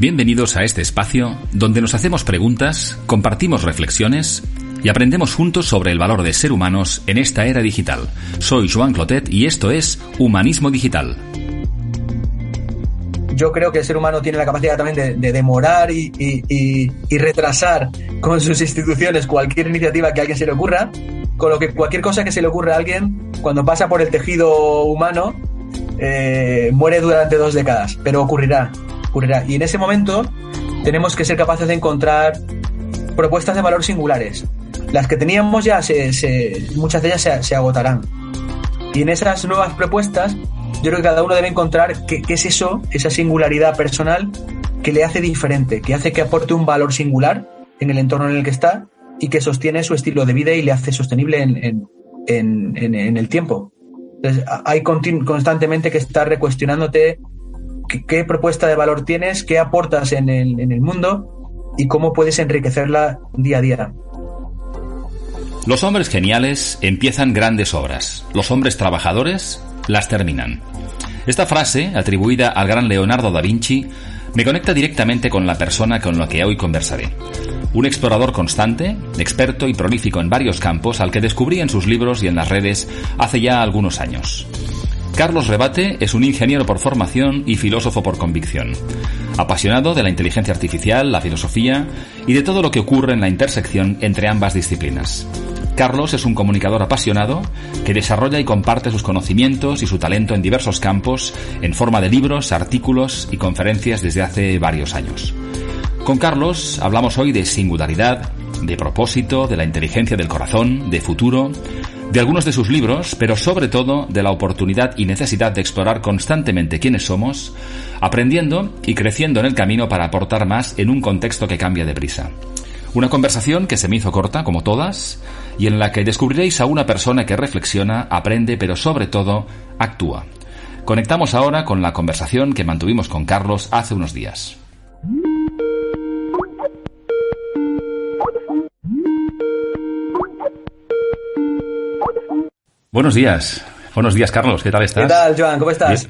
Bienvenidos a este espacio donde nos hacemos preguntas, compartimos reflexiones y aprendemos juntos sobre el valor de ser humanos en esta era digital. Soy Joan Clotet y esto es Humanismo Digital. Yo creo que el ser humano tiene la capacidad también de, demorar y, retrasar con sus instituciones cualquier iniciativa que a alguien se le ocurra, con lo que cualquier cosa que se le ocurra a alguien, cuando pasa por el tejido humano, eh, muere durante dos décadas, pero ocurrirá. Y en ese momento tenemos que ser capaces de encontrar propuestas de valor singulares. Las que teníamos ya, se, muchas de ellas se, agotarán. Y en esas nuevas propuestas, yo creo que cada uno debe encontrar qué, es eso, esa singularidad personal que le hace diferente, que hace que aporte un valor singular en el entorno en el que está y que sostiene su estilo de vida y le hace sostenible en, en el tiempo. Entonces, hay constantemente que estar recuestionándote qué, propuesta de valor tienes, qué aportas en el, en el mundo y cómo puedes enriquecerla día a día. Los hombres geniales empiezan grandes obras, los hombres trabajadores las terminan. Esta frase, atribuida al gran Leonardo da Vinci, me conecta directamente con la persona con la que hoy conversaré. Un explorador constante, experto y prolífico en varios campos al que descubrí en sus libros y en las redes hace ya algunos años. Carlos Rebate es un ingeniero por formación y filósofo por convicción. Apasionado de la inteligencia artificial, la filosofía y de todo lo que ocurre en la intersección entre ambas disciplinas. Carlos es un comunicador apasionado que desarrolla y comparte sus conocimientos y su talento en diversos campos en forma de libros, artículos y conferencias desde hace varios años. Con Carlos hablamos hoy de singularidad, de propósito, de la inteligencia del corazón, de futuro, de algunos de sus libros, pero sobre todo de la oportunidad y necesidad de explorar constantemente quiénes somos, aprendiendo y creciendo en el camino para aportar más en un contexto que cambia deprisa. Una conversación que se me hizo corta, como todas, y en la que descubriréis a una persona que reflexiona, aprende, pero sobre todo actúa. Conectamos ahora con la conversación que mantuvimos con Carlos hace unos días. Buenos días. Buenos días, Carlos. ¿Qué tal estás? ¿Qué tal, Joan? ¿Cómo estás?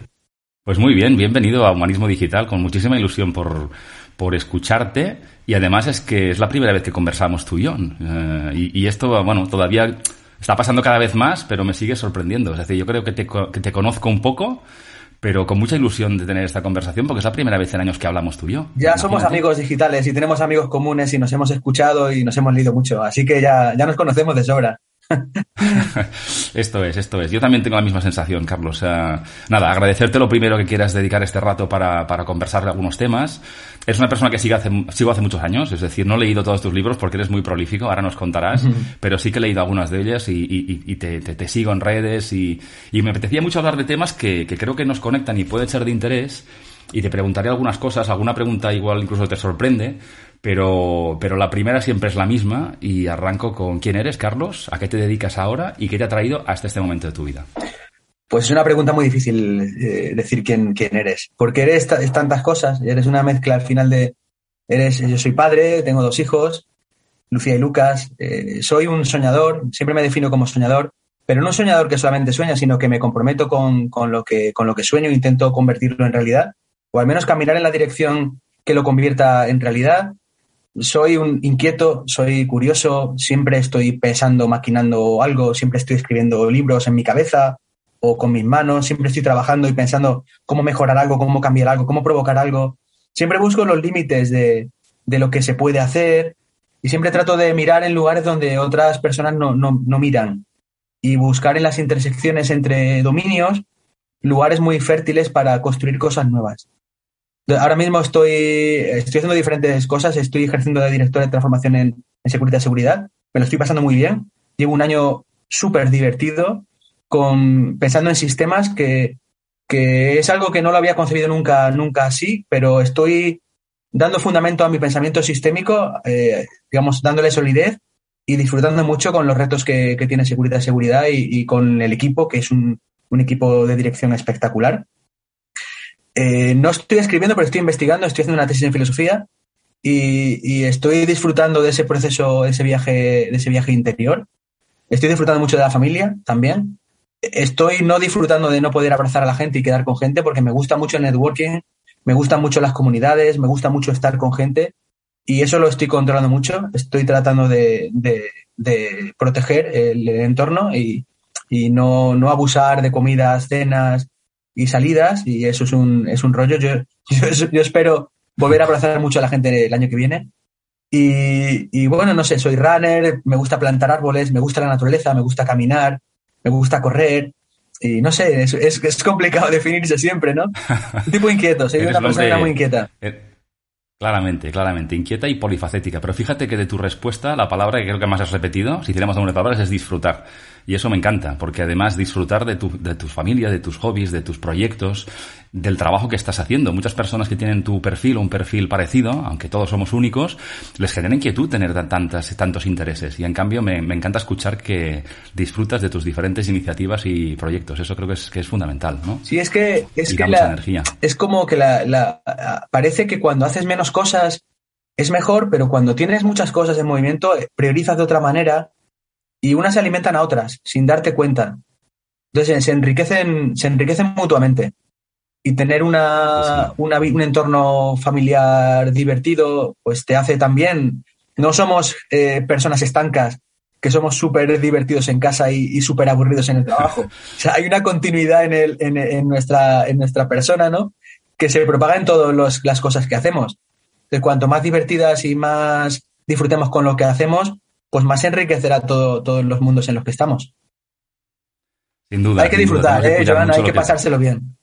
Pues muy bien, bienvenido a Humanismo Digital, con muchísima ilusión por, por escucharte. Y además es que es la primera vez que conversamos tú y yo. Eh, y, esto, bueno, todavía está pasando cada vez más, pero me sigue sorprendiendo. Es decir, yo creo que te, que te conozco un poco, pero con mucha ilusión de tener esta conversación porque es la primera vez en años que hablamos tú y yo. Ya somos amigos digitales y tenemos amigos comunes y nos hemos escuchado y nos hemos leído mucho, así que ya, ya nos conocemos de sobra. esto es, esto es. Yo también tengo la misma sensación, Carlos. nada, agradecerte lo primero que quieras dedicar este rato para, para conversar de algunos temas. Es una persona que sigo hace, sigo hace muchos años, es decir, no he leído todos tus libros porque eres muy prolífico, ahora nos contarás, pero sí que he leído algunas de ellas y, te, te, sigo en redes y, me apetecía mucho hablar de temas que, que creo que nos conectan y puede ser de interés y te preguntaré algunas cosas, alguna pregunta igual incluso te sorprende, pero, pero la primera siempre es la misma y arranco con quién eres, Carlos, a qué te dedicas ahora y qué te ha traído hasta este momento de tu vida. Pues es una pregunta muy difícil eh, decir quién, quién eres, porque eres tantas cosas, eres una mezcla al final de, eres, yo soy padre, tengo dos hijos, Lucía y Lucas, eh, soy un soñador, siempre me defino como soñador, pero no un soñador que solamente sueña, sino que me comprometo con, con, lo, que, con lo que sueño e intento convertirlo en realidad, o al menos caminar en la dirección que lo convierta en realidad soy un inquieto, soy curioso, siempre estoy pensando, maquinando algo, siempre estoy escribiendo libros en mi cabeza o con mis manos, siempre estoy trabajando y pensando cómo mejorar algo, cómo cambiar algo, cómo provocar algo. Siempre busco los límites de, lo que se puede hacer y siempre trato de mirar en lugares donde otras personas no, no miran y buscar en las intersecciones entre dominios lugares muy fértiles para construir cosas nuevas. Ahora mismo estoy, estoy haciendo diferentes cosas. Estoy ejerciendo de director de transformación en, en seguridad y seguridad. Me lo estoy pasando muy bien. Llevo un año súper divertido con, pensando en sistemas que, que es algo que no lo había concebido nunca, nunca así, pero estoy dando fundamento a mi pensamiento sistémico, eh, digamos, dándole solidez y disfrutando mucho con los retos que, tiene seguridad seguridad y, con el equipo, que es un, equipo de dirección espectacular. Eh, no estoy escribiendo, pero estoy investigando, estoy haciendo una tesis en filosofía y, estoy disfrutando de ese proceso, de ese viaje, de ese viaje interior. Estoy disfrutando mucho de la familia también. Estoy no disfrutando de no poder abrazar a la gente y quedar con gente porque me gusta mucho el networking, me gustan mucho las comunidades, me gusta mucho estar con gente y eso lo estoy controlando mucho. Estoy tratando de, proteger el, entorno y, no, abusar de comidas, cenas y salidas y eso es un, es un rollo. Yo, yo, espero volver a abrazar mucho a la gente el año que viene. Y, y, bueno, no sé, soy runner, me gusta plantar árboles, me gusta la naturaleza, me gusta caminar, me gusta correr, y no sé, es, es, complicado definirse siempre, ¿no? Un tipo inquieto, soy una persona muy inquieta. Eh, claramente, claramente, inquieta y polifacética. Pero fíjate que de tu respuesta, la palabra que creo que más has repetido, si hiciéramos alguna palabras, es disfrutar. Y eso me encanta, porque además disfrutar de tu, de tu familia, de tus hobbies, de tus proyectos, del trabajo que estás haciendo. Muchas personas que tienen tu perfil o un perfil parecido, aunque todos somos únicos, les genera inquietud tener tantas, tantos intereses. Y en cambio me, me encanta escuchar que disfrutas de tus diferentes iniciativas y proyectos. Eso creo que es, que es fundamental, ¿no? Sí, es que, es que la, energía. es como que la, la, parece que cuando haces menos cosas es mejor, pero cuando tienes muchas cosas en movimiento, priorizas de otra manera y unas se alimentan a otras sin darte cuenta. Entonces se enriquecen, se enriquecen mutuamente. Y tener una, un entorno familiar divertido, pues te hace también. No somos eh, personas estancas, que somos súper divertidos en casa y, súper aburridos en el trabajo. O sea, hay una continuidad en, el, en, nuestra, en nuestra persona, ¿no? Que se propaga en todas las cosas que hacemos. De cuanto más divertidas y más disfrutemos con lo que hacemos, pues más enriquecerá todo, todos los mundos en los que estamos. Sin duda. Hay que disfrutar, ¿eh, Joana? Hay que pasárselo bien.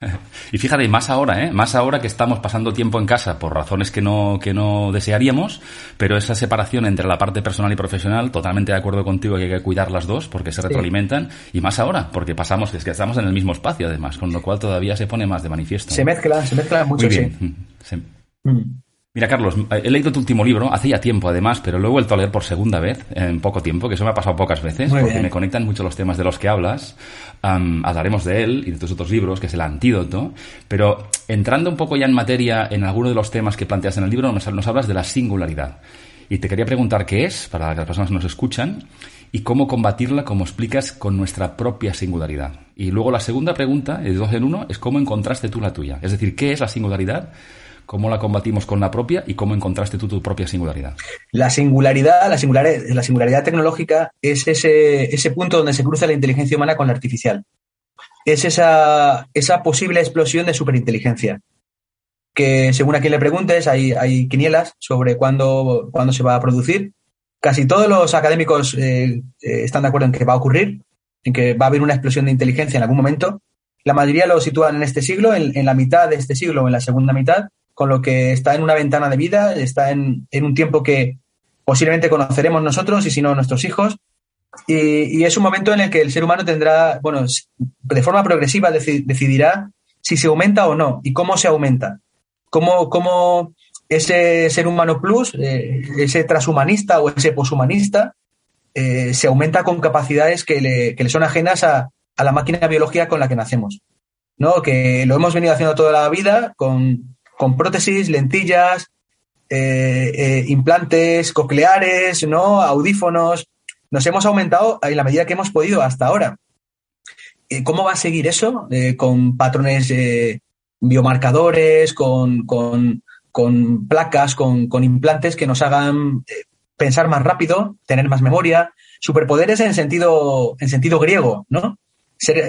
Y fíjate, más ahora, ¿eh? Más ahora que estamos pasando tiempo en casa por razones que no, que no desearíamos, pero esa separación entre la parte personal y profesional, totalmente de acuerdo contigo que hay que cuidar las dos porque se retroalimentan, y más ahora, porque pasamos, es que estamos en el mismo espacio además, con lo cual todavía se pone más de manifiesto. Se mezcla, se mezcla mucho, Muy bien. sí. Mm. Mira, Carlos, he leído tu último libro, hace ya tiempo además, pero lo he vuelto a leer por segunda vez, en poco tiempo, que eso me ha pasado pocas veces, porque me conectan mucho los temas de los que hablas. hablaremos de él y de tus otros libros, que es El Antídoto, pero entrando un poco ya en materia en alguno de los temas que planteas en el libro, nos, nos hablas de la singularidad. Y te quería preguntar qué es, para que las personas nos escuchan, y cómo combatirla, como explicas, con nuestra propia singularidad. Y luego la segunda pregunta, de dos en uno, es cómo encontraste tú la tuya. Es decir, ¿qué es la singularidad? ¿Cómo la combatimos con la propia y cómo encontraste tú tu propia singularidad? La singularidad, la singularidad, la singularidad tecnológica es ese, ese punto donde se cruza la inteligencia humana con la artificial. Es esa, esa posible explosión de superinteligencia. Que según a quien le preguntes, hay, hay quinielas sobre cuándo, cuándo se va a producir. Casi todos los académicos eh, eh, están de acuerdo en que va a ocurrir, en que va a haber una explosión de inteligencia en algún momento. La mayoría lo sitúan en este siglo, en, en la mitad de este siglo o en la segunda mitad con lo que está en una ventana de vida, está en, un tiempo que posiblemente conoceremos nosotros y si no nuestros hijos. Y, es un momento en el que el ser humano tendrá, bueno, de forma progresiva decidirá si se aumenta o no y cómo se aumenta. Cómo, cómo ese ser humano plus, eh, ese transhumanista o ese poshumanista, eh, se aumenta con capacidades que le, que le son ajenas a, a, la máquina biológica con la que nacemos. ¿no? Que lo hemos venido haciendo toda la vida con, con prótesis, lentillas, eh, eh, implantes cocleares, ¿no? audífonos. Nos hemos aumentado en la medida que hemos podido hasta ahora. Eh, ¿Cómo va a seguir eso? con patrones biomarcadores, con, placas, con, implantes que nos hagan pensar más rápido, tener más memoria, superpoderes en sentido, en sentido griego, ¿no?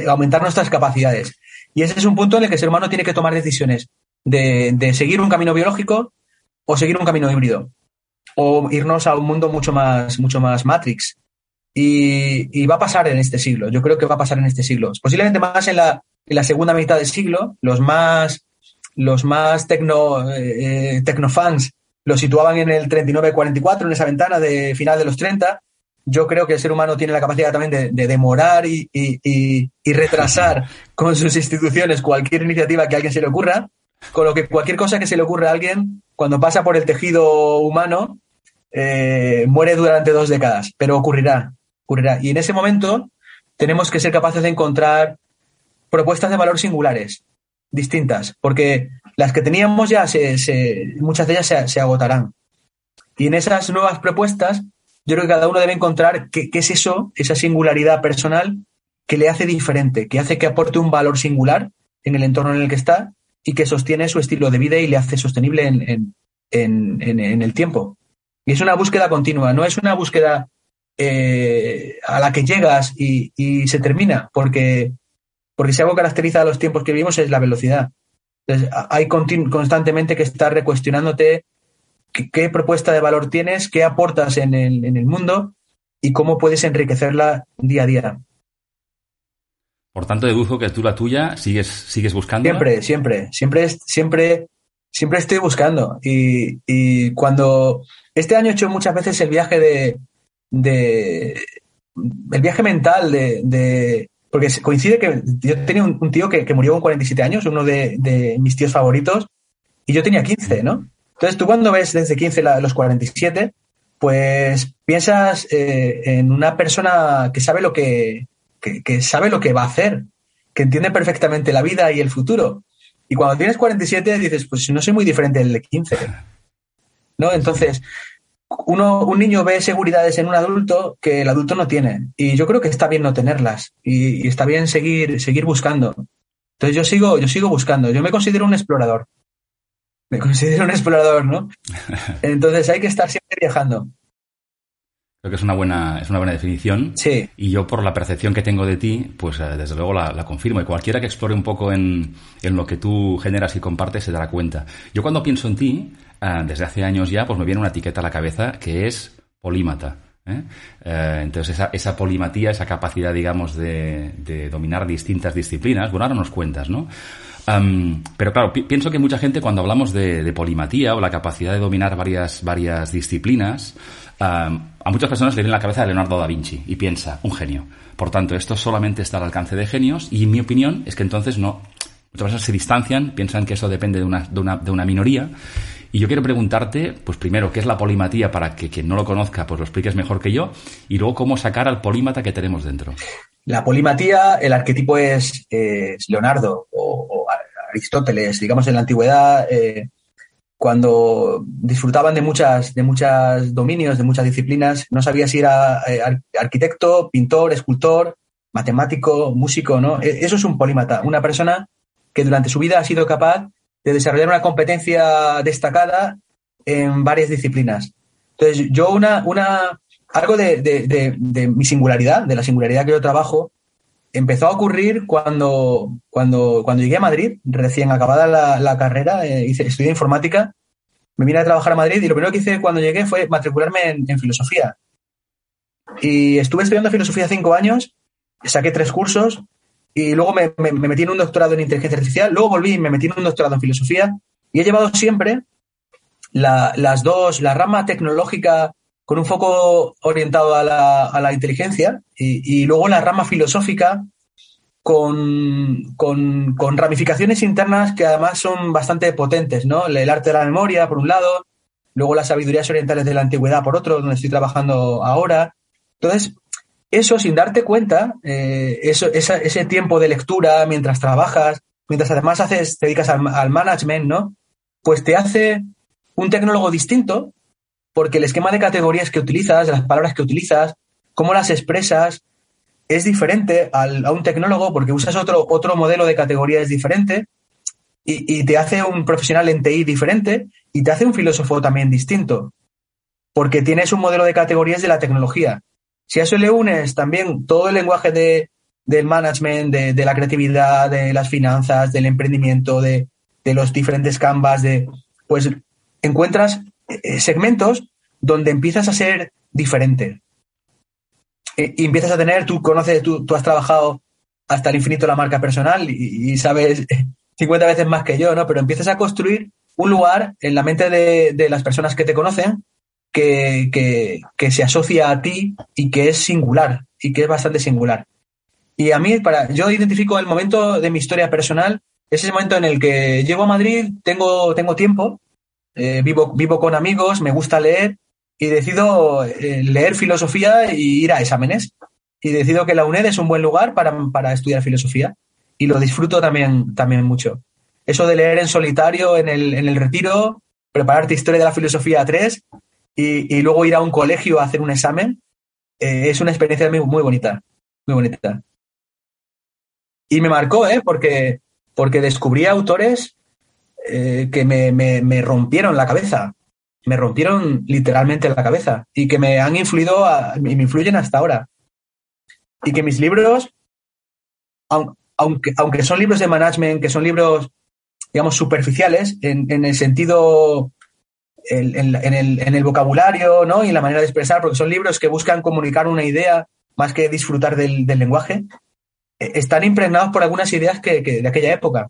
aumentar nuestras capacidades. Y ese es un punto en el que el ser humano tiene que tomar decisiones de, seguir un camino biológico o seguir un camino híbrido o irnos a un mundo mucho más, mucho más Matrix. Y, va a pasar en este siglo, yo creo que va a pasar en este siglo. Posiblemente más en la, en la segunda mitad del siglo, los más, los más tecno, eh, tecnofans lo situaban en el 39-44, en esa ventana de final de los 30, yo creo que el ser humano tiene la capacidad también de, demorar y, retrasar con sus instituciones cualquier iniciativa que a alguien se le ocurra, con lo que cualquier cosa que se le ocurra a alguien, cuando pasa por el tejido humano, eh, muere durante dos décadas, pero ocurrirá, ocurrirá. Y en ese momento tenemos que ser capaces de encontrar propuestas de valor singulares, distintas, porque las que teníamos ya, se, muchas de ellas se agotarán. Y en esas nuevas propuestas yo creo que cada uno debe encontrar qué, es eso, esa singularidad personal que le hace diferente, que hace que aporte un valor singular en el entorno en el que está y que sostiene su estilo de vida y le hace sostenible en, el tiempo. Y es una búsqueda continua, no es una búsqueda eh, a la que llegas y, se termina, porque, porque si algo caracteriza a los tiempos que vivimos es la velocidad. Entonces, hay constantemente que estar recuestionándote qué, propuesta de valor tienes, qué aportas en el, en el mundo y cómo puedes enriquecerla día a día. Por tanto, deduzco que tú la tuya sigues, sigues buscando. Siempre, siempre, siempre, siempre, siempre estoy buscando. Y, cuando este año he hecho muchas veces el viaje de, de el viaje mental de, porque coincide que yo tenía un, tío que, murió con 47 años, uno de, de, mis tíos favoritos, y yo tenía 15, ¿no? Entonces, tú cuando ves desde 15 a los 47, pues piensas eh, en una persona que sabe lo que, que, sabe lo que va a hacer, que entiende perfectamente la vida y el futuro. Y cuando tienes 47 dices, pues no soy muy diferente del de 15. ¿No? Entonces, uno, un niño ve seguridades en un adulto que el adulto no tiene. Y yo creo que está bien no tenerlas. Y, y, está bien seguir, seguir buscando. Entonces yo sigo, yo sigo buscando. Yo me considero un explorador me considero un explorador, ¿no? Entonces hay que estar siempre viajando. Creo que es una buena, es una buena definición. Sí. Y yo, por la percepción que tengo de ti, pues eh, desde luego la, confirmo. Y cualquiera que explore un poco en, lo que tú generas y compartes se dará cuenta. Yo cuando pienso en ti, eh, desde hace años ya, pues me viene una etiqueta a la cabeza que es polímata. ¿eh? entonces, esa, esa, polimatía, esa capacidad, digamos, de, de, dominar distintas disciplinas, bueno, ahora nos cuentas, ¿no? pero claro, pienso que mucha gente cuando hablamos de, polimatía o la capacidad de dominar varias, varias disciplinas, a muchas personas le viene la cabeza a Leonardo da Vinci y piensa, un genio. Por tanto, esto solamente está al alcance de genios y mi opinión es que entonces no, muchas personas se distancian, piensan que eso depende de una, de de minoría. Y yo quiero preguntarte, pues primero, ¿qué es la polimatía para que quien no lo conozca, pues lo expliques mejor que yo? Y luego, ¿cómo sacar al polímata que tenemos dentro? La polimatía, el arquetipo es, Leonardo o, Aristóteles, digamos en la antigüedad, eh, cuando disfrutaban de muchas, de muchos dominios, de muchas disciplinas, no sabía si era eh, arquitecto, pintor, escultor, matemático, músico, ¿no? E, eso es un polímata, una persona que durante su vida ha sido capaz de desarrollar una competencia destacada en varias disciplinas. Entonces, yo una, una, algo de, mi singularidad, de la singularidad que yo trabajo, empezó a ocurrir cuando, cuando, cuando llegué a Madrid, recién acabada la, carrera, eh, estudié informática, me vine a trabajar a Madrid y lo primero que hice cuando llegué fue matricularme en, filosofía. Y estuve estudiando filosofía cinco años, saqué tres cursos y luego me, metí en un doctorado en inteligencia artificial, luego volví y me metí en un doctorado en filosofía y he llevado siempre las dos, la rama tecnológica con un foco orientado a la, a la inteligencia y, luego la rama filosófica con, con, con, ramificaciones internas que además son bastante potentes, ¿no? El arte de la memoria, por un lado, luego las sabidurías orientales de la antigüedad, por otro, donde estoy trabajando ahora. Entonces, eso sin darte cuenta, eh, eso, ese tiempo de lectura mientras trabajas, mientras además haces, te dedicas al, al management, ¿no? Pues te hace un tecnólogo distinto porque el esquema de categorías que utilizas, las palabras que utilizas, cómo las expresas, es diferente a un tecnólogo porque usas otro, otro modelo de categorías diferente y, te hace un profesional en TI diferente y te hace un filósofo también distinto porque tienes un modelo de categorías de la tecnología. Si a eso le unes también todo el lenguaje de, del management, de, la creatividad, de las finanzas, del emprendimiento, de, de los diferentes canvas, de, pues encuentras segmentos donde empiezas a ser diferente. Eh, y empiezas a tener, tú conoces, tú, tú has trabajado hasta el infinito la marca personal y, sabes 50 veces más que yo, ¿no? Pero empiezas a construir un lugar en la mente de, las personas que te conocen que, que, se asocia a ti y que es singular y que es bastante singular. Y a mí, para, yo identifico el momento de mi historia personal, es ese momento en el que llego a Madrid, tengo, tengo tiempo, eh, vivo, vivo con amigos, me gusta leer y decido eh, leer filosofía y ir a exámenes. Y decido que la UNED es un buen lugar para, para estudiar filosofía y lo disfruto también, también mucho. Eso de leer en solitario en el, en el retiro, prepararte historia de la filosofía 3 y, luego ir a un colegio a hacer un examen, eh, es una experiencia muy, muy, bonita, muy bonita. Y me marcó, ¿eh? Porque, porque descubrí autores eh, que me, me, rompieron la cabeza, me rompieron literalmente la cabeza y que me han influido y me influyen hasta ahora. Y que mis libros, aunque, aunque son libros de management, que son libros, digamos, superficiales, en, en el sentido en, el, en, el, vocabulario ¿no? y la manera de expresar, porque son libros que buscan comunicar una idea más que disfrutar del, lenguaje, eh, están impregnados por algunas ideas que, de aquella época.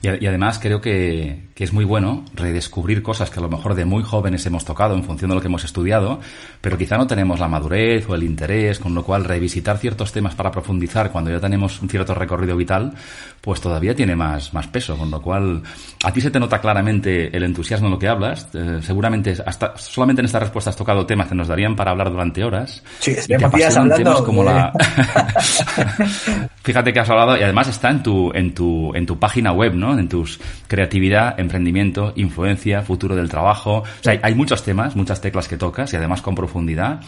Y, además creo que, es muy bueno redescubrir cosas que a lo mejor de muy jóvenes hemos tocado en función de lo que hemos estudiado, pero quizá no tenemos la madurez o el interés, con lo cual revisitar ciertos temas para profundizar cuando ya tenemos un cierto recorrido vital, pues todavía tiene más, más peso, con lo cual a ti se te nota claramente el entusiasmo en lo que hablas. Eh, seguramente hasta solamente en esta respuesta has tocado temas que nos darían para hablar durante horas. Sí, es hablando. como la... Fíjate que has hablado y además está en tu, en tu, en tu página web, ¿no? En tus creatividad, emprendimiento, influencia, futuro del trabajo. O sea, hay, muchos temas, muchas teclas que tocas y además con profundidad.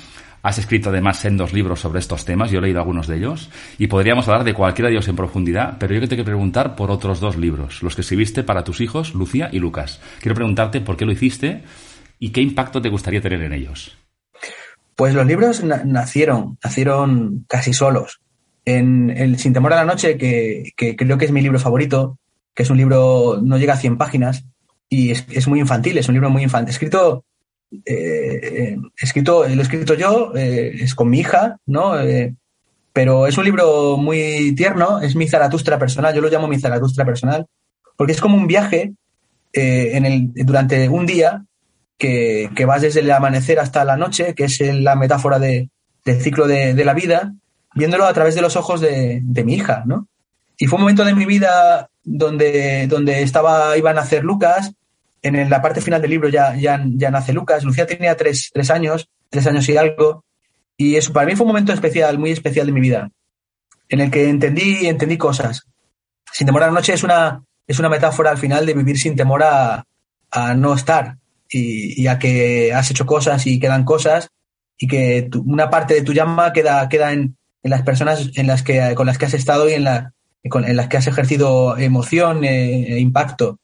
Has escrito además en dos libros sobre estos temas, yo he leído algunos de ellos, y podríamos hablar de cualquiera de ellos en profundidad, pero yo que te quiero preguntar por otros dos libros, los que escribiste para tus hijos, Lucía y Lucas. Quiero preguntarte por qué lo hiciste y qué impacto te gustaría tener en ellos. Pues los libros nacieron, nacieron casi solos. En el Sin temor a la noche, que creo que es mi libro favorito, que es un libro, no llega a 100 páginas y es, muy infantil, es un libro muy infantil. Escrito, eh, escrito lo he escrito yo, eh, es con mi hija, ¿no? Eh, pero es un libro muy tierno, es mi Zaratustra personal, yo lo llamo mi Zaratustra personal, porque es como un viaje en el, durante un día que, que, vas desde el amanecer hasta la noche, que es la metáfora de, del ciclo de, la vida, viéndolo a través de los ojos de mi hija, ¿no? Y fue un momento de mi vida donde, donde estaba, iba a nacer Lucas. En la parte final del libro ya, ya, ya nace Lucas. Lucía tenía tres, tres años, tres años y algo. Y eso para mí fue un momento especial, muy especial de mi vida, en el que entendí, entendí cosas. Sin temor a la noche es una, es una metáfora al final de vivir sin temor a, no estar y, a que has hecho cosas y quedan cosas y que una parte de tu llama queda, queda en, en, las personas en las que, con las que has estado y en, la, en las que has ejercido emoción e, impacto.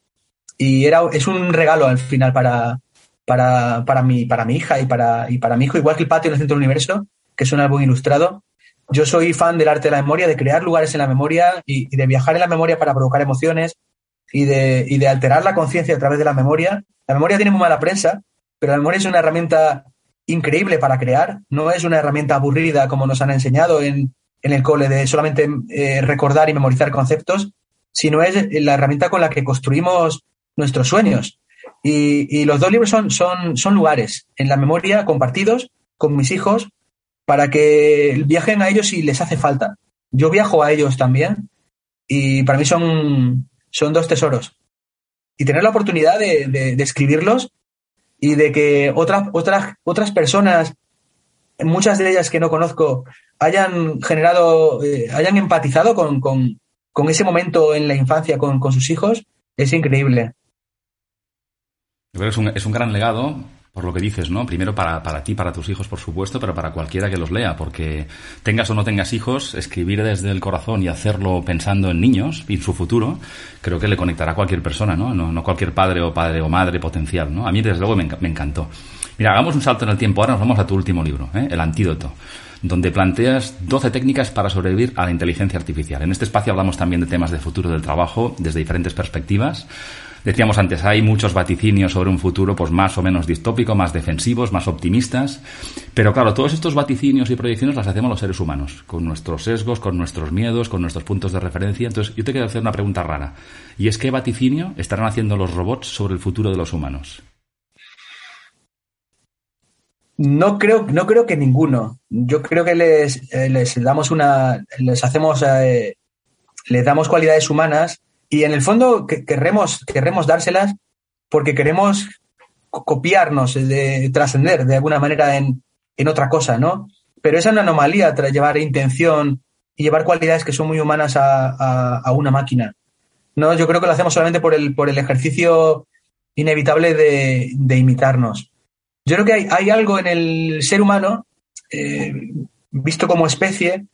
Y era, es un regalo al final para, para, para, mi, para mi hija y para, y para mi hijo, igual que el patio en el centro del universo, que es un álbum ilustrado. Yo soy fan del arte de la memoria, de crear lugares en la memoria y, de viajar en la memoria para provocar emociones y de, y de alterar la conciencia a través de la memoria. La memoria tiene muy mala prensa, pero la memoria es una herramienta increíble para crear, no es una herramienta aburrida como nos han enseñado en, en el cole de solamente eh, recordar y memorizar conceptos, sino es la herramienta con la que construimos nuestros sueños. Y, los dos libros son, son, son lugares en la memoria compartidos con mis hijos para que viajen a ellos si les hace falta. Yo viajo a ellos también y para mí son, son dos tesoros. Y tener la oportunidad de, de escribirlos y de que otras, otras, otras personas, muchas de ellas que no conozco, hayan generado, eh, hayan empatizado con, con, con, ese momento en la infancia con, con sus hijos, es increíble. Yo creo que es un, es un gran legado, por lo que dices, ¿no? Primero para, para ti, para tus hijos, por supuesto, pero para cualquiera que los lea, porque tengas o no tengas hijos, escribir desde el corazón y hacerlo pensando en niños y en su futuro, creo que le conectará a cualquier persona, ¿no? No, no cualquier padre o padre o madre potencial, ¿no? A mí, desde luego, me, me encantó. Mira, hagamos un salto en el tiempo. Ahora nos vamos a tu último libro, ¿eh? El antídoto donde planteas 12 técnicas para sobrevivir a la inteligencia artificial. En este espacio hablamos también de temas de futuro del trabajo desde diferentes perspectivas. Decíamos antes, hay muchos vaticinios sobre un futuro pues más o menos distópico, más defensivos, más optimistas, pero claro, todos estos vaticinios y proyecciones las hacemos los seres humanos, con nuestros sesgos, con nuestros miedos, con nuestros puntos de referencia. Entonces, yo te quiero hacer una pregunta rara, y es ¿qué vaticinio estarán haciendo los robots sobre el futuro de los humanos? No creo, no creo que ninguno. Yo creo que les, eh, les damos una, les hacemos, eh, les damos cualidades humanas y en el fondo querremos, querremos dárselas porque queremos copiarnos, de trascender de alguna manera en, en, otra cosa, ¿no? Pero es una anomalía tras llevar intención y llevar cualidades que son muy humanas a, a, una máquina. No, yo creo que lo hacemos solamente por el, por el ejercicio inevitable de, de imitarnos. Yo creo que hay, algo en el ser humano, eh, visto como especie,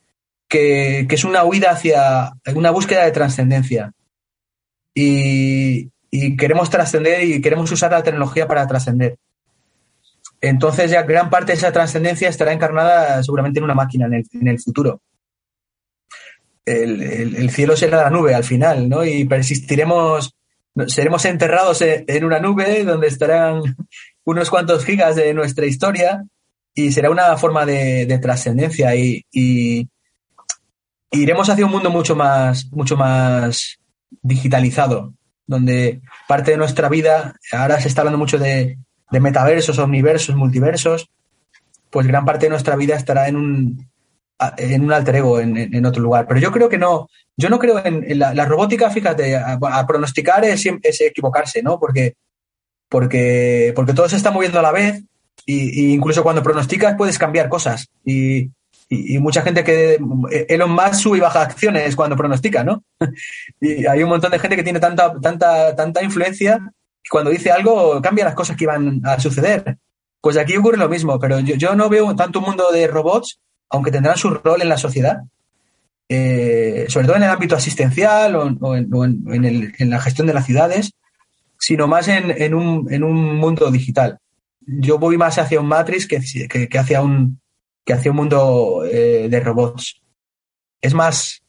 que, es una huida hacia una búsqueda de trascendencia. Y, queremos trascender y queremos usar la tecnología para trascender. Entonces ya gran parte de esa trascendencia estará encarnada seguramente en una máquina en el, futuro. El, el, el, cielo será la nube al final, ¿no? Y persistiremos, seremos enterrados en, en una nube donde estarán unos cuantos gigas de nuestra historia y será una forma de, de trascendencia y, y, iremos hacia un mundo mucho más, mucho más digitalizado, donde parte de nuestra vida, ahora se está hablando mucho de, de metaversos, omniversos, multiversos, pues gran parte de nuestra vida estará en un, en un alter ego en, en, otro lugar. Pero yo creo que no, yo no creo en, la, robótica, fíjate, a, a pronosticar es, es, equivocarse, ¿no? Porque porque, porque todo se está moviendo a la vez y, y incluso cuando pronosticas puedes cambiar cosas. Y, y, y, mucha gente que Elon Musk sube y baja acciones cuando pronostica, ¿no? y hay un montón de gente que tiene tanta, tanta, tanta influencia que cuando dice algo cambia las cosas que iban a suceder. Pues aquí ocurre lo mismo, pero yo, yo no veo tanto un mundo de robots, aunque tendrán su rol en la sociedad, eh, sobre todo en el ámbito asistencial o, o, en, o en, el, en, la gestión de las ciudades, sino más en, en, un, en un mundo digital. Yo voy más hacia un Matrix que, que, que hacia, un, que hacia un mundo eh, de robots. Es más,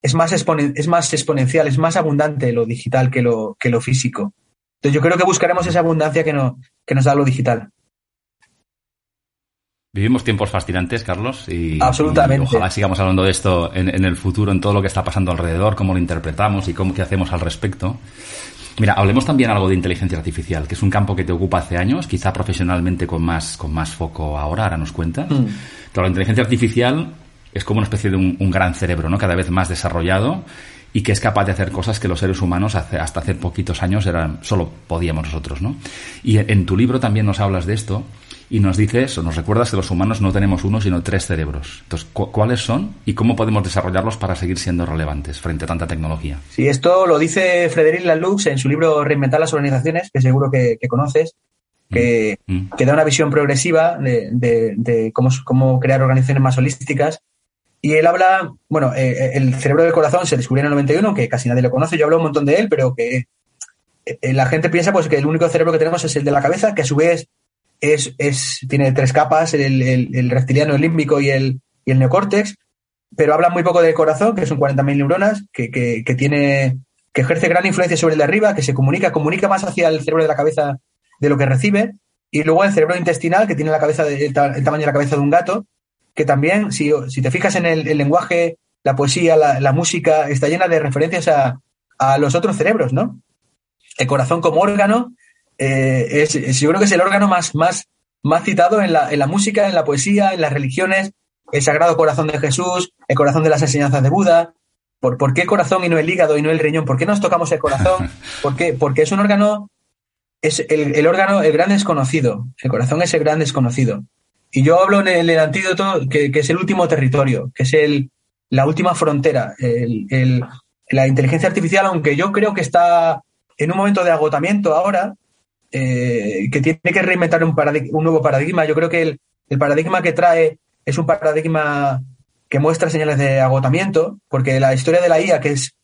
es más, exponen, es más exponencial, es más abundante lo digital que lo, que lo físico. Entonces yo creo que buscaremos esa abundancia que, no, que nos da lo digital. Vivimos tiempos fascinantes, Carlos, y, Absolutamente. y ojalá sigamos hablando de esto en, en, el futuro, en todo lo que está pasando alrededor, cómo lo interpretamos y cómo qué hacemos al respecto. Mira, hablemos también algo de inteligencia artificial, que es un campo que te ocupa hace años, quizá profesionalmente con más, con más foco ahora, ahora nos cuentas. Mm. Claro, la inteligencia artificial es como una especie de un, un, gran cerebro, ¿no? Cada vez más desarrollado y que es capaz de hacer cosas que los seres humanos hace, hasta hace poquitos años eran, solo podíamos nosotros, ¿no? Y en tu libro también nos hablas de esto y nos dices o nos recuerdas que los humanos no tenemos uno, sino tres cerebros. Entonces, ¿cu ¿cuáles son y cómo podemos desarrollarlos para seguir siendo relevantes frente a tanta tecnología? Sí, esto lo dice Frederic Laloux en su libro Reinventar las organizaciones, que seguro que, que conoces, que, mm. Mm. que, da una visión progresiva de, de, de cómo, cómo, crear organizaciones más holísticas. Y él habla, bueno, eh, el cerebro del corazón se descubrió en el 91, que casi nadie lo conoce, yo hablo un montón de él, pero que eh, la gente piensa pues que el único cerebro que tenemos es el de la cabeza, que a su vez es, es, tiene tres capas, el, el, el reptiliano, el límbico y el, y el neocórtex, pero habla muy poco del corazón, que son 40.000 neuronas, que, que, que, tiene, que ejerce gran influencia sobre el de arriba, que se comunica, comunica más hacia el cerebro de la cabeza de lo que recibe, y luego el cerebro intestinal, que tiene la cabeza de, el, el, tamaño de la cabeza de un gato, que también, si, si te fijas en el, el lenguaje, la poesía, la, la, música, está llena de referencias a, a los otros cerebros, ¿no? El corazón como órgano eh, es, es, yo creo que es el órgano más, más, más citado en la, en la música, en la poesía, en las religiones, el Sagrado Corazón de Jesús, el corazón de las enseñanzas de Buda. ¿Por, ¿Por qué el corazón y no el hígado y no el riñón? ¿Por qué nos tocamos el corazón? ¿Por qué? Porque es un órgano, es el, el órgano, el gran desconocido. El corazón es el gran desconocido. Y yo hablo en el, antídoto que, es el último territorio, que es el, la última frontera. El, la inteligencia artificial, aunque yo creo que está en un momento de agotamiento ahora, eh, que tiene que reinventar un, un, nuevo paradigma. Yo creo que el, el, paradigma que trae es un paradigma que muestra señales de agotamiento, porque la historia de la IA, que es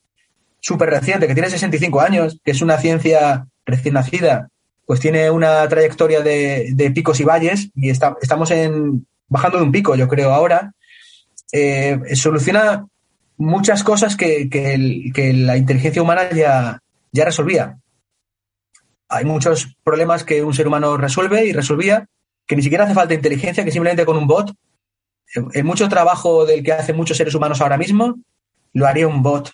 súper reciente, que tiene 65 años, que es una ciencia recién nacida, pues tiene una trayectoria de, de picos y valles y está, estamos en, bajando de un pico, yo creo, ahora. Eh, soluciona muchas cosas que, que, la inteligencia humana ya, ya resolvía hay muchos problemas que un ser humano resuelve y resolvía, que ni siquiera hace falta inteligencia, que simplemente con un bot, en mucho trabajo del que hacen muchos seres humanos ahora mismo, lo haría un bot.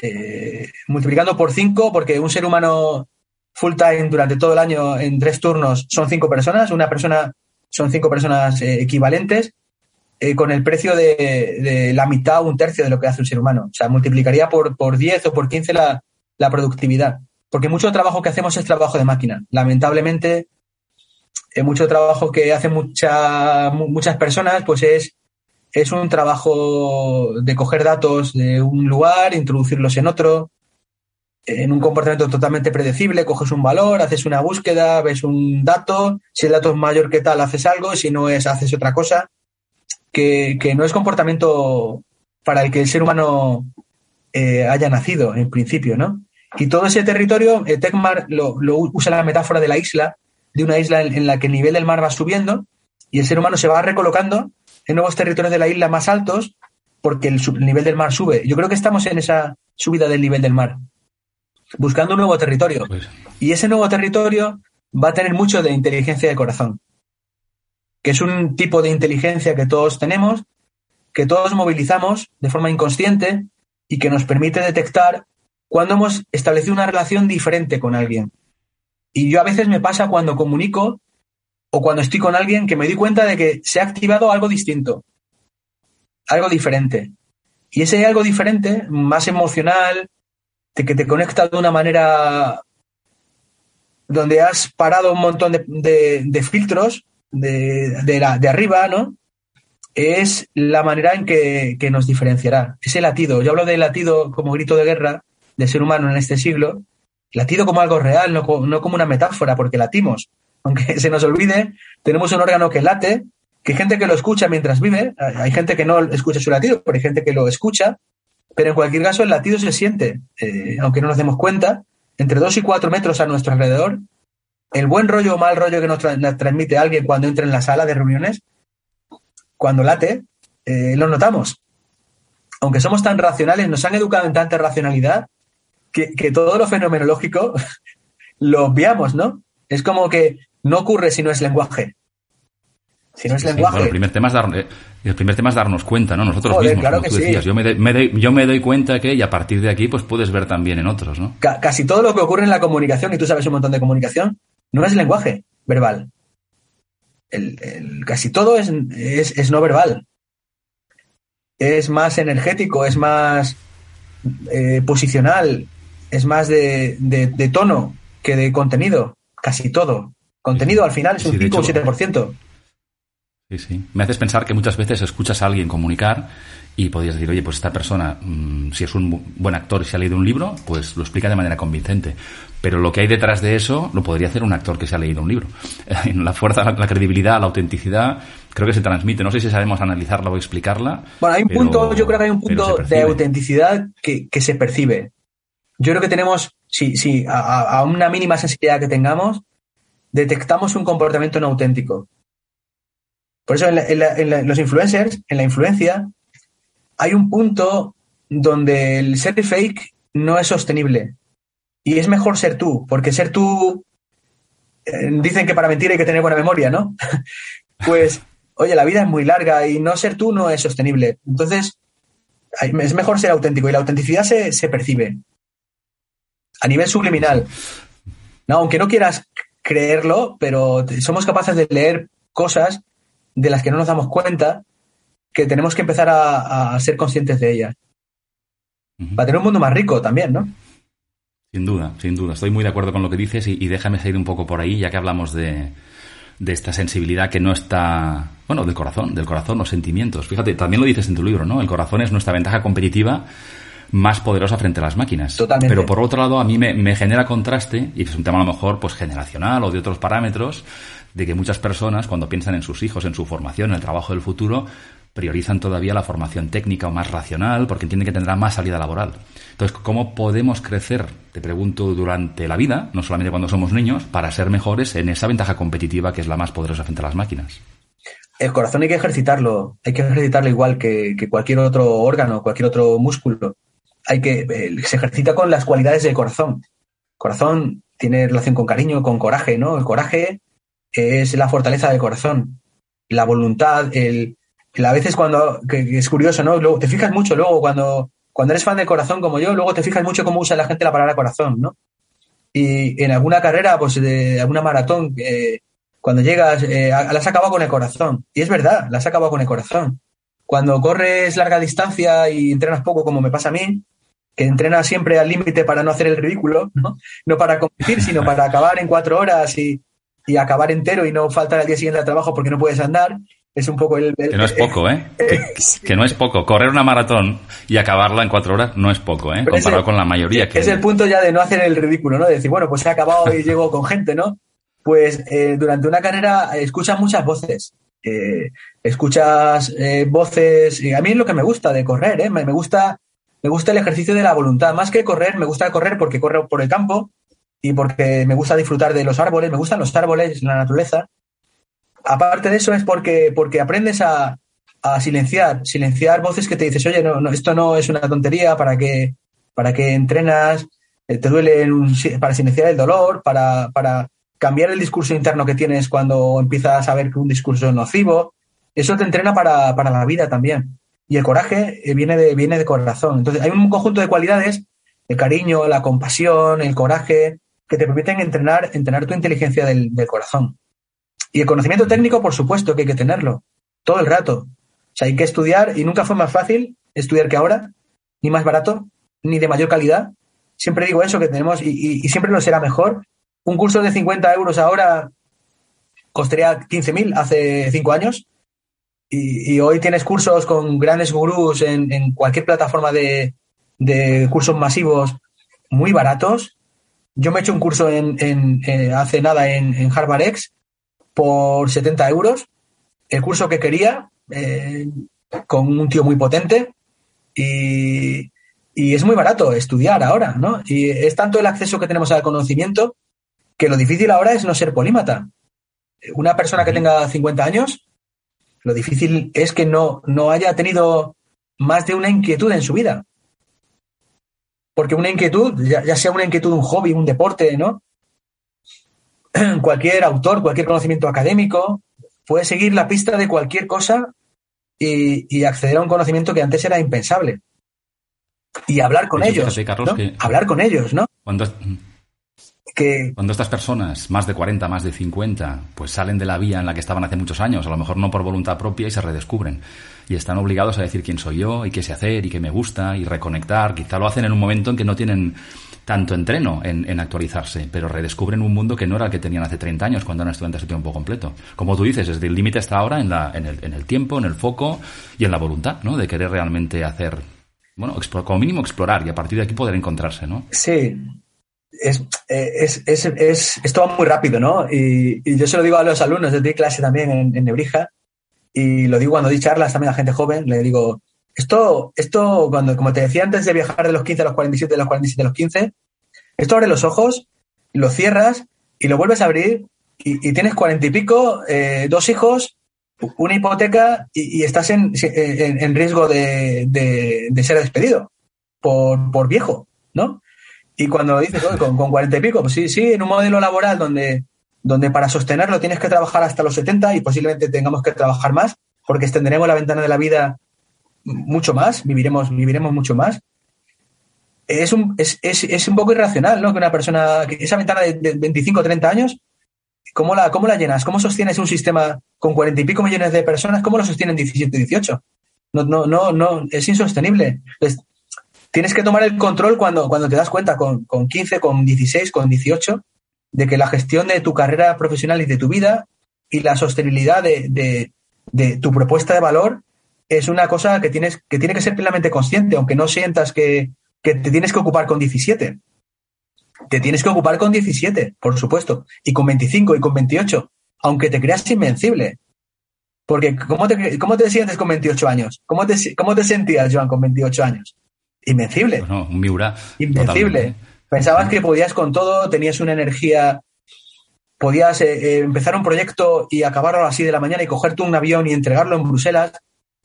Eh, multiplicando por cinco, porque un ser humano full time durante todo el año en tres turnos son cinco personas, una persona son cinco personas eh, equivalentes, eh, con el precio de, la mitad o un tercio de lo que hace un ser humano. O sea, multiplicaría por, por 10 o por 15 la, la productividad. Porque mucho trabajo que hacemos es trabajo de máquina. Lamentablemente, mucho trabajo que hacen mucha, muchas personas, pues es, es un trabajo de coger datos de un lugar, introducirlos en otro, en un comportamiento totalmente predecible, coges un valor, haces una búsqueda, ves un dato, si el dato es mayor que tal, haces algo, si no es, haces otra cosa, que, no es comportamiento para el que el ser humano eh, haya nacido en principio, ¿no? Y todo ese territorio, eh, Tecmar lo, usa la metáfora de la isla, de una isla en, la que el nivel del mar va subiendo y el ser humano se va recolocando en nuevos territorios de la isla más altos porque el, nivel del mar sube. Yo creo que estamos en esa subida del nivel del mar, buscando un nuevo territorio. Pues. Y ese nuevo territorio va a tener mucho de inteligencia de corazón, que es un tipo de inteligencia que todos tenemos, que todos movilizamos de forma inconsciente y que nos permite detectar cuando hemos establecido una relación diferente con alguien. Y yo a veces me pasa cuando comunico o cuando estoy con alguien que me doy cuenta de que se ha activado algo distinto, algo diferente. Y ese algo diferente, más emocional, que te conecta de una manera donde has parado un montón de, filtros de, arriba, ¿no? Es la manera en que, que, nos diferenciará. Ese latido. Yo hablo de latido como grito de guerra, de ser humano en este siglo, latido como algo real, no, como una metáfora, porque latimos. Aunque se nos olvide, tenemos un órgano que late, que hay gente que lo escucha mientras vive, hay gente que no escucha su latido, pero hay gente que lo escucha, pero en cualquier caso el latido se siente, eh, aunque no nos demos cuenta, entre dos y cuatro metros a nuestro alrededor. El buen rollo o mal rollo que nos, transmite alguien cuando entra en la sala de reuniones, cuando late, eh, lo notamos. Aunque somos tan racionales, nos han educado en tanta racionalidad que, todo lo fenomenológico lo obviamos, ¿no? Es como que no ocurre si no es lenguaje. Si no es lenguaje. el, primer tema es dar, eh, el primer tema es darnos cuenta, ¿no? Nosotros mismos, como tú decías. Yo me, doy, yo me doy cuenta que, y a partir de aquí, pues puedes ver también en otros, ¿no? casi todo lo que ocurre en la comunicación, y tú sabes un montón de comunicación, no es lenguaje verbal. El, casi todo es, es, no verbal. Es más energético, es más eh, posicional, es más de, de, tono que de contenido, casi todo. Contenido al final es un 5 o 7%. Sí, sí. Me haces pensar que muchas veces escuchas a alguien comunicar y podrías decir, oye, pues esta persona, mm, si es un buen actor y se ha leído un libro, pues lo explica de manera convincente. Pero lo que hay detrás de eso lo podría hacer un actor que se ha leído un libro. la fuerza, la, credibilidad, la autenticidad, creo que se transmite. No sé si sabemos analizarla o explicarla. Bueno, hay un punto, yo creo que hay un punto de autenticidad que, que se percibe yo creo que tenemos, si, si a, una mínima sensibilidad que tengamos, detectamos un comportamiento no auténtico. Por eso en, los influencers, en la influencia, hay un punto donde el ser fake no es sostenible. Y es mejor ser tú, porque ser tú, eh, dicen que para mentir hay que tener buena memoria, ¿no? pues, oye, la vida es muy larga y no ser tú no es sostenible. Entonces, es mejor ser auténtico y la autenticidad se, se percibe a nivel subliminal. Aunque no quieras creerlo, pero somos capaces de leer cosas de las que no nos damos cuenta que tenemos que empezar a, ser conscientes de ellas. Para tener un mundo más rico también, ¿no? Sin duda, sin duda. Estoy muy de acuerdo con lo que dices y, déjame seguir un poco por ahí, ya que hablamos de, de esta sensibilidad que no está, bueno, del corazón, del corazón, los sentimientos. Fíjate, también lo dices en tu libro, ¿no? El corazón es nuestra ventaja competitiva más poderosa frente a las máquinas. Totalmente. Pero por otro lado, a mí me, genera contraste, y es un tema a lo mejor pues generacional o de otros parámetros, de que muchas personas, cuando piensan en sus hijos, en su formación, en el trabajo del futuro, priorizan todavía la formación técnica o más racional porque entienden que tendrá más salida laboral. Entonces, ¿cómo podemos crecer, te pregunto, durante la vida, no solamente cuando somos niños, para ser mejores en esa ventaja competitiva que es la más poderosa frente a las máquinas? El corazón hay que ejercitarlo, hay que ejercitarlo igual que, cualquier otro órgano, cualquier otro músculo hay que, eh, se ejercita con las cualidades del corazón. Corazón tiene relación con cariño, con coraje, ¿no? El coraje es la fortaleza del corazón, la voluntad, el, a veces cuando, que, es curioso, ¿no? Luego, te fijas mucho luego cuando, cuando eres fan del corazón como yo, luego te fijas mucho cómo usa la gente la palabra corazón, ¿no? Y en alguna carrera, pues de alguna maratón, eh, Cuando llegas, eh, las acabado con el corazón. Y es verdad, las acabado con el corazón. Cuando corres larga distancia y entrenas poco, como me pasa a mí, que entrenas siempre al límite para no hacer el ridículo, ¿no? No para competir, sino para acabar en cuatro horas y, y acabar entero y no faltar al día siguiente al trabajo porque no puedes andar, es un poco el... que no es poco, ¿eh? que, no es poco. Correr una maratón y acabarla en cuatro horas no es poco, ¿eh? Comparado con la mayoría. Que... Es el punto ya de no hacer el ridículo, ¿no? De decir, bueno, pues he acabado y llego con gente, ¿no? Pues eh, durante una carrera escuchas muchas voces. Eh, escuchas eh, voces... Y a mí es lo que me gusta de correr, ¿eh? Me, me, gusta, me gusta el ejercicio de la voluntad. Más que correr, me gusta correr porque corro por el campo y porque me gusta disfrutar de los árboles, me gustan los árboles, la naturaleza aparte de eso es porque, porque aprendes a, silenciar, silenciar voces que te dices, oye, no, esto no es una tontería, ¿para que para que entrenas? Eh, ¿Te duele para silenciar el dolor? Para, para cambiar el discurso interno que tienes cuando empiezas a ver que un discurso es nocivo? Eso te entrena para, para la vida también. Y el coraje eh, viene de, viene de corazón. Entonces, hay un conjunto de cualidades, el cariño, la compasión, el coraje, que te permiten entrenar, entrenar tu inteligencia del corazón. Y el conocimiento técnico, por supuesto que hay que tenerlo, todo el rato. O sea, hay que estudiar y nunca fue más fácil estudiar que ahora, ni más barato, ni de mayor calidad. Siempre digo eso, que tenemos, y, siempre lo será mejor. Un curso de 50 euros ahora costaría 15.000 hace cinco años. Y, hoy tienes cursos con grandes gurús en, cualquier plataforma de, cursos masivos muy baratos. Yo me he hecho un curso en, eh, hace nada en, en Harvard X por 70 euros, el curso que quería, eh, con un tío muy potente y, es muy barato estudiar ahora, ¿no? Y es tanto el acceso que tenemos al conocimiento que lo difícil ahora es no ser polímata. Una persona que tenga 50 años, lo difícil es que no, no haya tenido más de una inquietud en su vida. Porque una inquietud, ya, ya sea una inquietud, un hobby, un deporte, ¿no? cualquier autor, cualquier conocimiento académico, puede seguir la pista de cualquier cosa y, acceder a un conocimiento que antes era impensable. Y hablar con ellos. hablar con ellos, ¿no? Cuando, cuando estas personas, más de 40, más de 50, pues salen de la vía en la que estaban hace muchos años, a lo mejor no por voluntad propia y se redescubren. Y están obligados a decir quién soy yo y qué sé hacer y qué me gusta y reconectar. Quizá lo hacen en un momento en que no tienen tanto entreno en, en, actualizarse, pero redescubren un mundo que no era el que tenían hace 30 años cuando eran estudiantes de tiempo completo. Como tú dices, desde el límite está ahora en, la, en, el, en el tiempo, en el foco y en la voluntad, ¿no? De querer realmente hacer, bueno, como mínimo explorar y a partir de aquí poder encontrarse, ¿no? Sí. Es, es, es, es, es muy rápido, ¿no? Y, y, yo se lo digo a los alumnos, yo clase también en, en Nebrija y lo digo cuando doy charlas también a gente joven, le digo, esto, esto, cuando, como te decía antes de viajar de los 15 a los 47, de los 47 a los 15, esto abre los ojos, lo cierras y lo vuelves a abrir y, tienes cuarenta y pico, eh, dos hijos, una hipoteca y, estás en, en, riesgo de, de, ser despedido por, por, viejo, ¿no? Y cuando dices, con, con cuarenta y pico, pues sí, sí, en un modelo laboral donde, donde para sostenerlo tienes que trabajar hasta los 70 y posiblemente tengamos que trabajar más, porque extenderemos la ventana de la vida mucho más, viviremos, viviremos mucho más. Es un, es, es, es un poco irracional, ¿no? Que una persona, que esa ventana de, de 25 o 30 años, ¿cómo la, ¿cómo la llenas? ¿Cómo sostienes un sistema con cuarenta y pico millones de personas? ¿Cómo lo sostienen 17, 18? No, no, no, no, es insostenible. Tienes que tomar el control cuando, cuando te das cuenta con, con 15, con 16, con 18, de que la gestión de tu carrera profesional y de tu vida y la sostenibilidad de, de, tu propuesta de valor es una cosa que tienes que tiene que ser plenamente consciente, aunque no sientas que, que te tienes que ocupar con 17. Te tienes que ocupar con 17, por supuesto, y con 25 y con 28, aunque te creas invencible. Porque ¿cómo te, cómo te sientes con 28 años? ¿Cómo te, ¿Cómo te sentías, Joan, con 28 años? Invencible. Bueno, un Miura. Invencible. Pensabas que podías con todo, tenías una energía, podías eh, eh, empezar un proyecto y acabarlo así de la mañana y cogerte un avión y entregarlo en Bruselas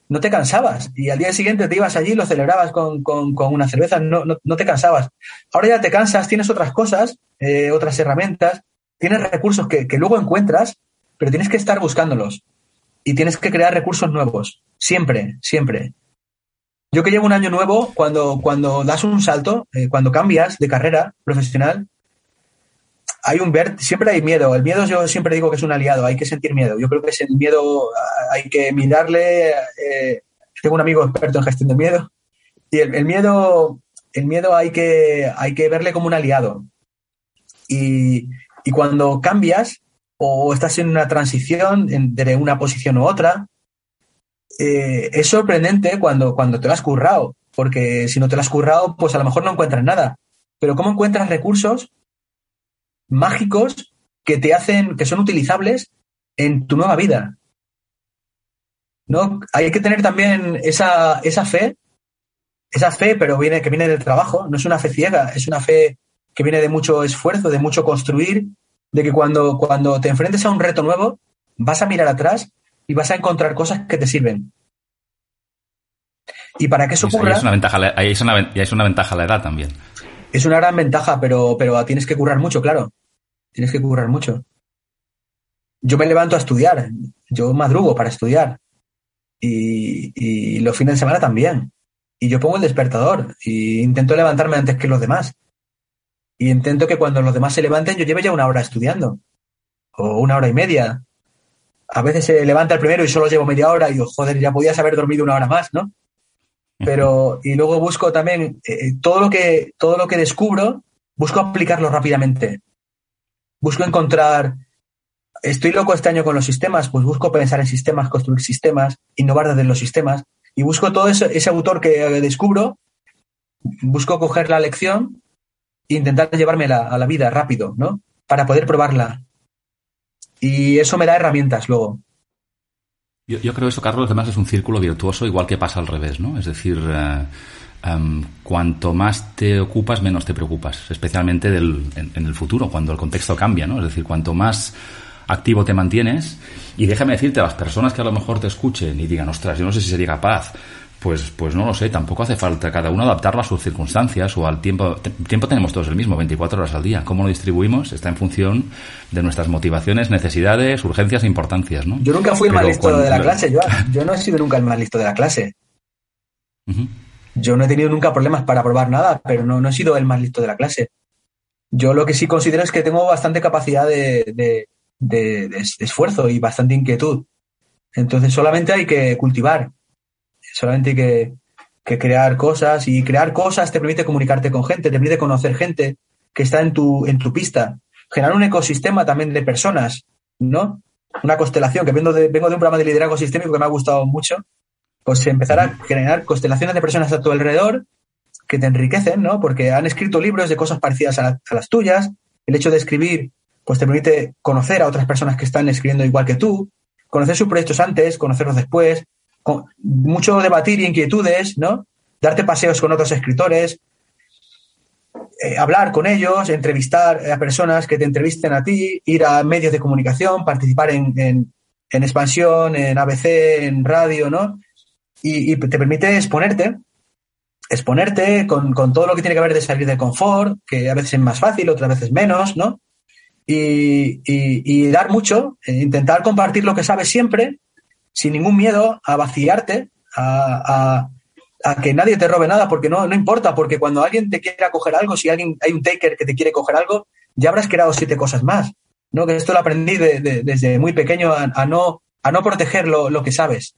no te cansabas y al día siguiente te ibas allí y lo celebrabas con, una cerveza, no, no, te cansabas. Ahora ya te cansas, tienes otras cosas, eh, otras herramientas, tienes recursos que, luego encuentras, pero tienes que estar buscándolos y tienes que crear recursos nuevos, siempre, siempre. Yo que llevo un año nuevo, cuando, cuando das un salto, eh, cuando cambias de carrera profesional, hay un siempre hay miedo. El miedo yo siempre digo que es un aliado, hay que sentir miedo. Yo creo que es el miedo, hay que mirarle. Eh, tengo un amigo experto en gestión del miedo y el, miedo, el miedo hay que, hay que verle como un aliado. Y, y cuando cambias o estás en una transición de una posición u otra, eh, es sorprendente cuando, cuando te lo has currado, porque si no te lo has currado, pues a lo mejor no encuentras nada. Pero ¿cómo encuentras recursos mágicos que te hacen, que son utilizables en tu nueva vida? ¿No? Hay que tener también esa, esa fe, esa fe, pero viene, que viene del trabajo, no es una fe ciega, es una fe que viene de mucho esfuerzo, de mucho construir, de que cuando, cuando te enfrentes a un reto nuevo, vas a mirar atrás y vas a encontrar cosas que te sirven. Y para que eso ocurra. Ahí es una ventaja, ahí es una, es una ventaja la edad también. Es una gran ventaja, pero, pero tienes que currar mucho, claro. Tienes que currar mucho. Yo me levanto a estudiar. Yo madrugo para estudiar. Y, y los fines de semana también. Y yo pongo el despertador. Y intento levantarme antes que los demás. Y intento que cuando los demás se levanten, yo lleve ya una hora estudiando. O una hora y media a veces se levanta el primero y solo llevo media hora y digo, joder, ya podías haber dormido una hora más, ¿no? Pero, y luego busco también eh, todo, lo que, todo lo que descubro, busco aplicarlo rápidamente. Busco encontrar, estoy loco este año con los sistemas, pues busco pensar en sistemas, construir sistemas, innovar desde los sistemas, y busco todo ese, ese autor que descubro, busco coger la lección e intentar llevármela a la vida rápido, ¿no? Para poder probarla, y eso me da herramientas luego. Yo, creo que eso, Carlos, además es un círculo virtuoso, igual que pasa al revés, ¿no? Es decir, em, cuanto más te ocupas, menos te preocupas, especialmente del, en, el futuro, cuando el contexto cambia, ¿no? Es decir, cuanto más activo te mantienes, y déjame decirte, a las personas que a lo mejor te escuchen y digan, ostras, yo no sé si sería capaz pues, pues no lo sé, tampoco hace falta cada uno adaptarlo a sus circunstancias o al tiempo. Tiempo tenemos todos el mismo, 24 horas al día. ¿Cómo lo distribuimos? Está en función de nuestras motivaciones, necesidades, urgencias e importancias, ¿no? Yo nunca fui el más listo de la clase, yo, yo no he sido nunca el más listo de la clase. Yo no he tenido nunca problemas para probar nada, pero no, no he sido el más listo de la clase. Yo lo que sí considero es que tengo bastante capacidad de, de esfuerzo y bastante inquietud. Entonces solamente hay que cultivar solamente hay que, crear cosas y crear cosas te permite comunicarte con gente, te permite conocer gente que está en tu, en tu pista, generar un ecosistema también de personas, ¿no? Una constelación, que vengo de, vengo de un programa de liderazgo sistémico que me ha gustado mucho, pues empezar a generar constelaciones de personas a tu alrededor que te enriquecen, ¿no? Porque han escrito libros de cosas parecidas a, a las tuyas, el hecho de escribir pues te permite conocer a otras personas que están escribiendo igual que tú, conocer sus proyectos antes, conocerlos después, mucho debatir inquietudes, ¿no? Darte paseos con otros escritores, eh, hablar con ellos, entrevistar a personas que te entrevisten a ti, ir a medios de comunicación, participar en, expansión, en ABC, en radio, ¿no? Y, te permite exponerte, exponerte con, todo lo que tiene que ver de salir de confort, que a veces es más fácil, otras veces menos, ¿no? Y, y dar mucho, e intentar compartir lo que sabes siempre, sin ningún miedo a vaciarte, a, que nadie te robe nada, porque no, no importa, porque cuando alguien te quiera coger algo, si alguien hay un taker que te quiere coger algo, ya habrás creado siete cosas más. ¿no? Que esto lo aprendí desde muy pequeño a, no, a no proteger lo, que sabes.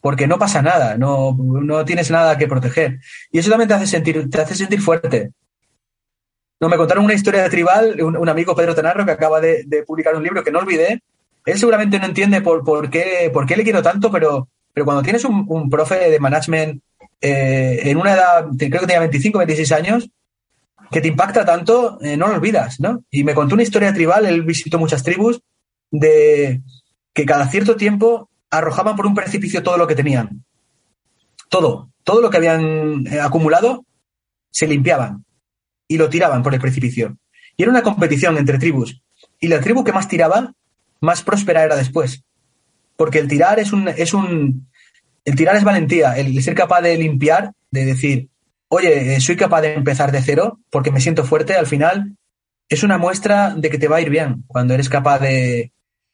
Porque no pasa nada, no, no tienes nada que proteger. Y eso también te hace sentir, te hace sentir fuerte. No, me contaron una historia de tribal, un, amigo Pedro Tenarro que acaba de, de, publicar un libro que no olvidé, él seguramente no entiende por, por, qué, por qué le quiero tanto, pero, pero cuando tienes un, profe de management eh, en una edad, creo que tenía 25, 26 años, que te impacta tanto, eh, no lo olvidas, ¿no? Y me contó una historia tribal, él visitó muchas tribus, de que cada cierto tiempo arrojaban por un precipicio todo lo que tenían. Todo, todo lo que habían eh, acumulado, se limpiaban y lo tiraban por el precipicio. Y era una competición entre tribus. Y la tribu que más tiraba más próspera era después. Porque el tirar es un, es un, el tirar es valentía, el ser capaz de limpiar, de decir, oye, eh, soy capaz de empezar de cero porque me siento fuerte, al final es una muestra de que te va a ir bien cuando eres capaz de,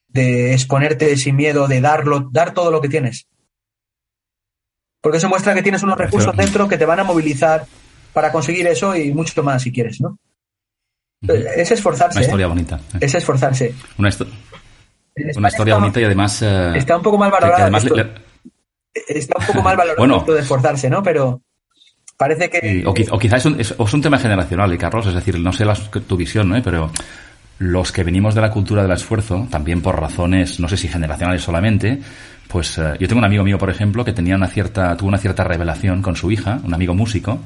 de exponerte sin miedo, de darlo, dar todo lo que tienes. Porque eso muestra que tienes unos recursos dentro que te van a movilizar para conseguir eso y mucho más si quieres, ¿no? Es esforzarse. Una historia bonita. Es esforzarse. Una, una historia bonita y además... está un poco mal valorado. Está un poco mal valorado bueno, esto de esforzarse, ¿no? Pero parece que... o, quizás es un, tema generacional, y Carlos, es decir, no sé tu visión, ¿no? Pero los que venimos de la cultura del esfuerzo, también por razones, no sé si generacionales solamente, pues eh, yo tengo un amigo mío, por ejemplo, que tenía una cierta, tuvo una cierta revelación con su hija, un amigo músico,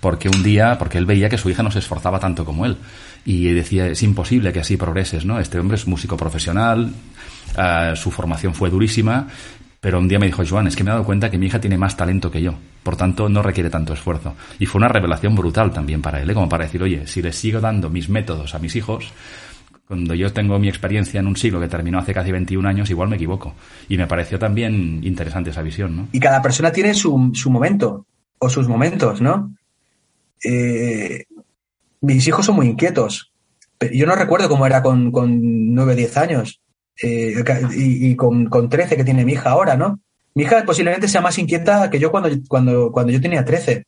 porque un día, porque él veía que su hija no se esforzaba tanto como él. Y decía, es imposible que así progreses, ¿no? Este hombre es músico profesional, eh, su formación fue durísima, pero un día me dijo, Joan, es que me he dado cuenta que mi hija tiene más talento que yo, por tanto no requiere tanto esfuerzo. Y fue una revelación brutal también para él, ¿eh? como para decir, oye, si le sigo dando mis métodos a mis hijos, cuando yo tengo mi experiencia en un siglo que terminó hace casi 21 años, igual me equivoco. Y me pareció también interesante esa visión, ¿no? Y cada persona tiene su, su momento, o sus momentos, ¿no? Eh, mis hijos son muy inquietos. Yo no recuerdo cómo era con, con 9 o 10 años. Eh, y, con, con 13 que tiene mi hija ahora, ¿no? Mi hija posiblemente sea más inquieta que yo cuando, cuando, cuando yo tenía 13.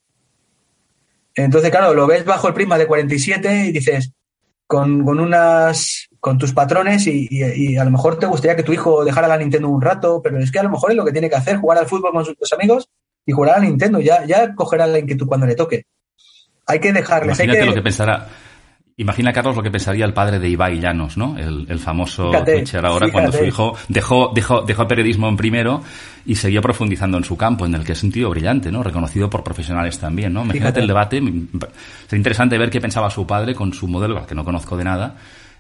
Entonces, claro, lo ves bajo el prisma de 47 y dices, con, con unas con tus patrones y, a lo mejor te gustaría que tu hijo dejara la Nintendo un rato, pero es que a lo mejor es lo que tiene que hacer, jugar al fútbol con sus amigos y jugar a la Nintendo, ya, ya cogerá la inquietud cuando le toque. Hay que dejarles. Imagínate que... lo que pensará. Imagina, Carlos, lo que pensaría el padre de Ibai Llanos, ¿no? El, famoso Twitcher ahora, cuando su hijo dejó, dejó, dejó el periodismo en primero y seguía profundizando en su campo, en el que es un tío brillante, ¿no? Reconocido por profesionales también, ¿no? Imagínate el debate. Sería interesante ver qué pensaba su padre con su modelo, al que no conozco de nada,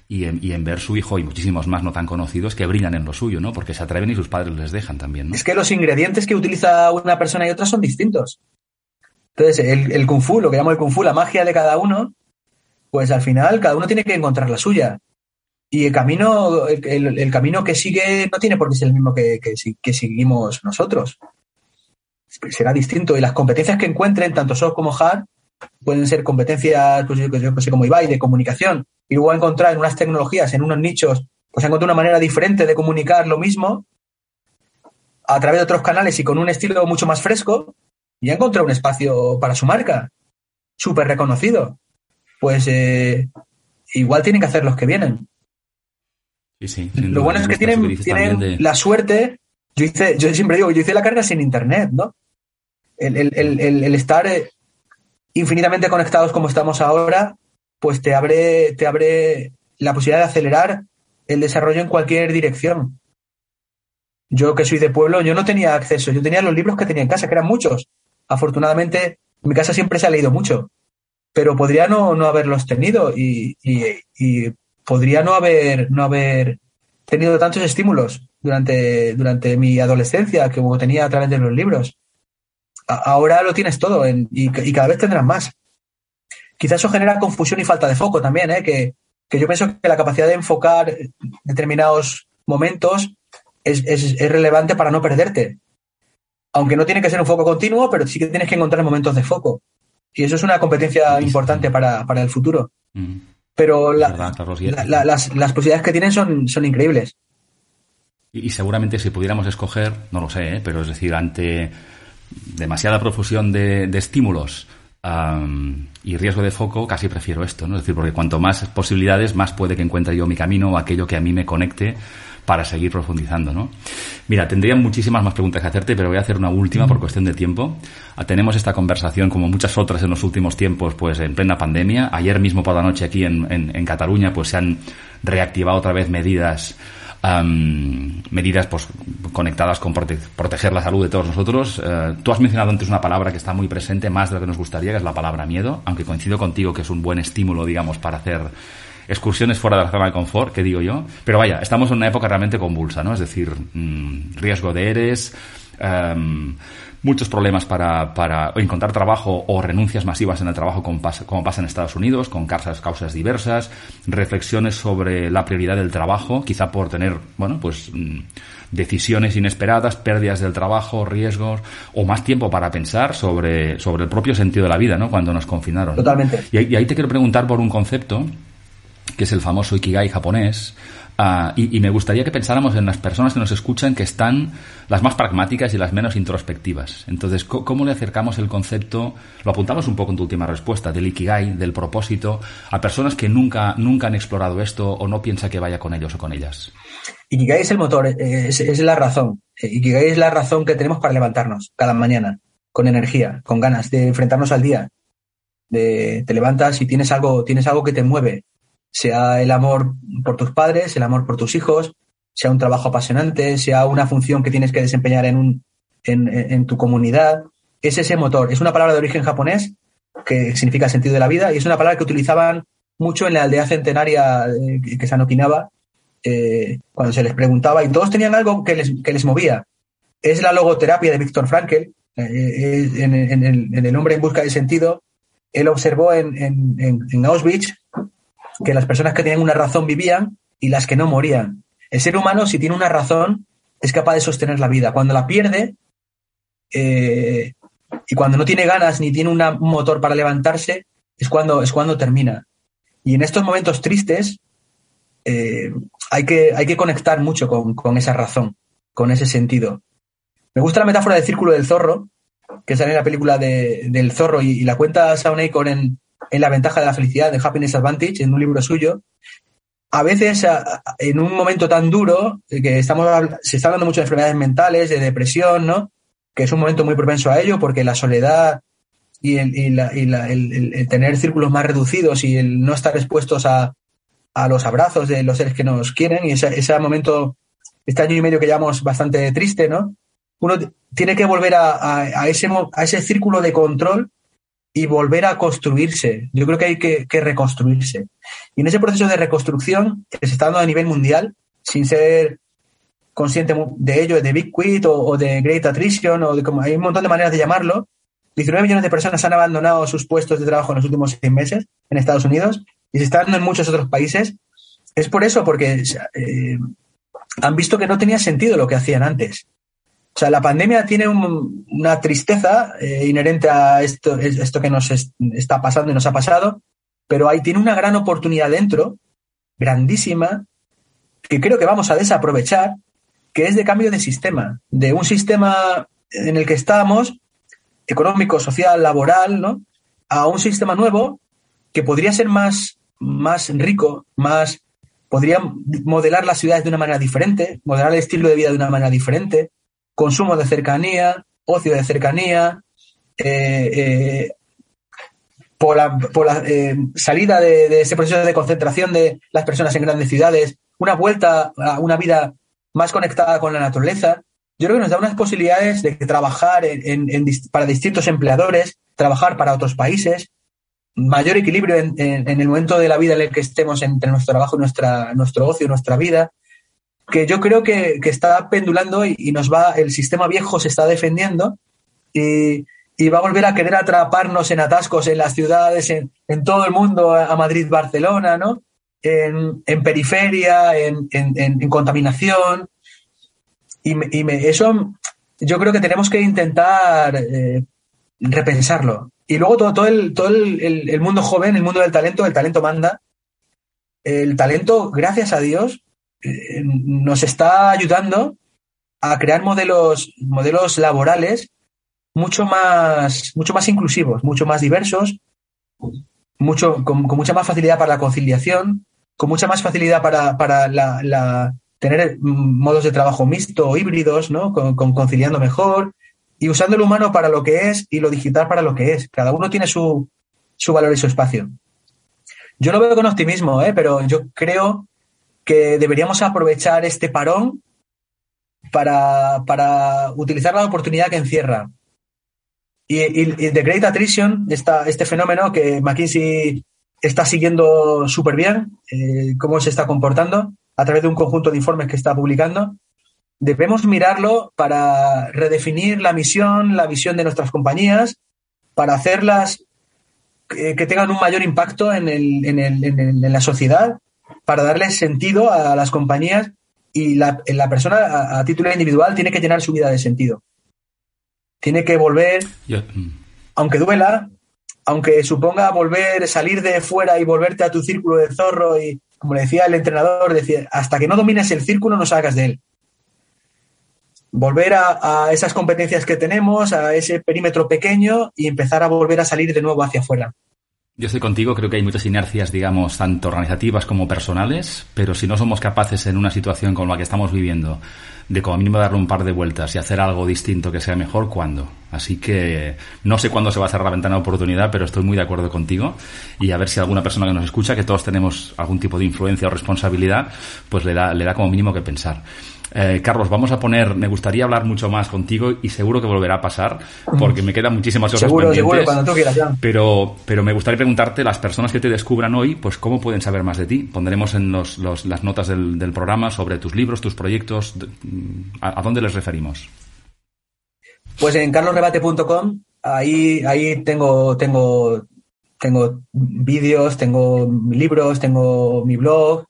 y en, y en, ver su hijo y muchísimos más no tan conocidos que brillan en lo suyo, ¿no? Porque se atreven y sus padres les dejan también, ¿no? Es que los ingredientes que utiliza una persona y otra son distintos. Entonces, el, el kung fu, lo que llamo el kung fu, la magia de cada uno, pues al final cada uno tiene que encontrar la suya. Y el camino, el, camino que sigue no tiene por qué ser el mismo que, que, seguimos nosotros. Será distinto. Y las competencias que encuentren, tanto soft como hard, pueden ser competencias, pues yo, sé, como Ibai, de comunicación. Y luego encontrar en unas tecnologías, en unos nichos, pues encontrar una manera diferente de comunicar lo mismo a través de otros canales y con un estilo mucho más fresco, y encontrar un espacio para su marca, súper reconocido pues eh, igual tienen que hacer los que vienen. Lo bueno es que tienen, tienen la suerte. Yo hice, yo siempre digo, yo hice la carrera sin internet, ¿no? El, estar eh, infinitamente conectados como estamos ahora, pues te abre, te abre la posibilidad de acelerar el desarrollo en cualquier dirección. Yo que soy de pueblo, yo no tenía acceso, yo tenía los libros que tenía en casa, que eran muchos. Afortunadamente, en mi casa siempre se ha leído mucho pero podría no, no haberlos tenido y, podría no haber, no haber tenido tantos estímulos durante, mi adolescencia que como tenía a través de los libros. ahora lo tienes todo y, cada vez tendrás más. Quizás eso genera confusión y falta de foco también, ¿eh? que, yo pienso que la capacidad de enfocar determinados momentos es, es relevante para no perderte. Aunque no tiene que ser un foco continuo, pero sí que tienes que encontrar momentos de foco. Y eso es una competencia importante para, el futuro. Pero las, posibilidades que tienen son, son increíbles. Y, seguramente si pudiéramos escoger, no lo sé, ¿eh? pero es decir, ante demasiada profusión de, estímulos y riesgo de foco, casi prefiero esto, ¿no? Es decir, porque cuanto más posibilidades, más puede que encuentre yo mi camino o aquello que a mí me conecte para seguir profundizando, ¿no? Mira, tendría muchísimas más preguntas que hacerte, pero voy a hacer una última por cuestión de tiempo. Ah, tenemos esta conversación, como muchas otras en los últimos tiempos, pues en plena pandemia. Ayer mismo por la noche aquí en, en, Cataluña, pues se han reactivado otra vez medidas medidas pues conectadas con proteger la salud de todos nosotros. Eh, tú has mencionado antes una palabra que está muy presente, más de lo que nos gustaría, que es la palabra miedo, aunque coincido contigo que es un buen estímulo, digamos, para hacer excursiones fuera de la zona de confort, que digo yo. Pero vaya, estamos en una época realmente convulsa, ¿no? Es decir, mm, riesgo de eres, em, muchos problemas para, para, encontrar trabajo o renuncias masivas en el trabajo como pasa, como pasa en Estados Unidos, con causas, causas diversas, reflexiones sobre la prioridad del trabajo, quizá por tener, bueno, pues mm, decisiones inesperadas, pérdidas del trabajo, riesgos, o más tiempo para pensar sobre, sobre el propio sentido de la vida, ¿no? Cuando nos confinaron. Totalmente. y ahí te quiero preguntar por un concepto que es el famoso Ikigai japonés, Ah, y, me gustaría que pensáramos en las personas que nos escuchan que están las más pragmáticas y las menos introspectivas. Entonces, ¿cómo le acercamos el concepto, lo apuntamos un poco en tu última respuesta, del ikigai, del propósito, a personas que nunca, nunca han explorado esto o no piensa que vaya con ellos o con ellas? Ikigai es el motor, es, es la razón. Ikigai es la razón que tenemos para levantarnos cada mañana, con energía, con ganas de enfrentarnos al día. Te levantas y tienes algo, tienes algo que te mueve, sea el amor por tus padres, el amor por tus hijos, sea un trabajo apasionante, sea una función que tienes que desempeñar en, un, en, tu comunidad. Es ese motor. Es una palabra de origen japonés que significa sentido de la vida y es una palabra que utilizaban mucho en la aldea centenaria eh, que se anoquinaba eh, cuando se les preguntaba y todos tenían algo que les, que les movía. Es la logoterapia de Víctor Frankl, eh, en, el, en, hombre en busca de sentido. Él observó en, en Auschwitz que las personas que tenían una razón vivían y las que no morían. El ser humano, si tiene una razón, es capaz de sostener la vida. Cuando la pierde eh, y cuando no tiene ganas ni tiene un motor para levantarse, es cuando, es cuando termina. Y en estos momentos tristes eh, hay, que, hay que conectar mucho con, esa razón, con ese sentido. Me gusta la metáfora del círculo del zorro, que sale en la película del zorro y, la cuenta Acon en, en La ventaja de la felicidad, de Happiness Advantage, en un libro suyo, a veces en un momento tan duro, que estamos, se está hablando mucho de enfermedades mentales, de depresión, ¿no? Que es un momento muy propenso a ello porque la soledad y el, tener círculos más reducidos y el no estar expuestos a, los abrazos de los seres que nos quieren y ese, ese momento, este año y medio que llevamos bastante triste, ¿no? Uno tiene que volver a, ese, a ese círculo de control y volver a construirse. Yo creo que hay que, reconstruirse. Y en ese proceso de reconstrucción que se está dando a nivel mundial, sin ser consciente de ello, de Big Quit o, de Great Attrition, o de como hay un montón de maneras de llamarlo. 19 millones de personas han abandonado sus puestos de trabajo en los últimos seis meses en Estados Unidos y se está dando en muchos otros países. Es por eso, porque eh, han visto que no tenía sentido lo que hacían antes. O sea, la pandemia tiene una tristeza eh, inherente a esto, esto que nos está pasando y nos ha pasado, pero ahí tiene una gran oportunidad dentro, grandísima, que creo que vamos a desaprovechar, que es de cambio de sistema, de un sistema en el que estamos, económico, social, laboral, ¿no? a un sistema nuevo que podría ser más, más rico, más podría modelar las ciudades de una manera diferente, modelar el estilo de vida de una manera diferente, consumo de cercanía, ocio de cercanía, eh, eh, por la, eh, salida de, ese proceso de concentración de las personas en grandes ciudades, una vuelta a una vida más conectada con la naturaleza, yo creo que nos da unas posibilidades de trabajar para distintos empleadores, trabajar para otros países, mayor equilibrio en, el momento de la vida en el que estemos entre nuestro trabajo nuestra, nuestro ocio, nuestra vida, que yo creo que, está pendulando y, nos va, el sistema viejo se está defendiendo y, va a volver a querer atraparnos en atascos en las ciudades, en, todo el mundo, a Madrid, Barcelona, ¿no? En, periferia, en, contaminación. Y, eso yo creo que tenemos que intentar eh, repensarlo. Y luego todo, todo, el, todo el mundo joven, el mundo del talento, el talento manda. El talento, gracias a Dios, eh, nos está ayudando a crear modelos, modelos laborales mucho más, mucho más inclusivos, mucho más diversos, mucho, con, mucha más facilidad para la conciliación, con mucha más facilidad para, para tener modos de trabajo mixto o híbridos, ¿no? Con, conciliando mejor y usando el humano para lo que es y lo digital para lo que es. Cada uno tiene su, su valor y su espacio. Yo lo veo con optimismo, ¿eh? pero yo creo que deberíamos aprovechar este parón para, para utilizar la oportunidad que encierra. Y, y, The Great Attrition, esta, este fenómeno que McKinsey está siguiendo súper bien, eh, cómo se está comportando a través de un conjunto de informes que está publicando, debemos mirarlo para redefinir la misión, la visión de nuestras compañías, para hacerlas que, tengan un mayor impacto en, el, en, el, en la sociedad para darle sentido a las compañías y la, persona a, título individual tiene que llenar su vida de sentido. Tiene que volver, mm. aunque duela, aunque suponga volver, salir de fuera y volverte a tu círculo de zorro y, como le decía el entrenador, decía, hasta que no domines el círculo no salgas de él. Volver a, a esas competencias que tenemos, a ese perímetro pequeño y empezar a volver a salir de nuevo hacia afuera. Yo estoy contigo, creo que hay muchas inercias, digamos, tanto organizativas como personales, pero si no somos capaces en una situación como la que estamos viviendo de como mínimo darle un par de vueltas y hacer algo distinto que sea mejor, ¿cuándo? Así que no sé cuándo se va a cerrar la ventana de oportunidad, pero estoy muy de acuerdo contigo y a ver si alguna persona que nos escucha, que todos tenemos algún tipo de influencia o responsabilidad, pues le da, le da como mínimo que pensar. Eh, Carlos, vamos a poner, me gustaría hablar mucho más contigo y seguro que volverá a pasar porque me quedan muchísimas cosas seguro, pendientes. Seguro, cuando tú quieras, ya. Pero, pero me gustaría preguntarte, las personas que te descubran hoy, pues cómo pueden saber más de ti. Pondremos en los, los, las notas del, del, programa sobre tus libros, tus proyectos. ¿A, a dónde les referimos? Pues en carlosrebate.com, ahí, ahí tengo, tengo, tengo vídeos, tengo libros, tengo mi blog,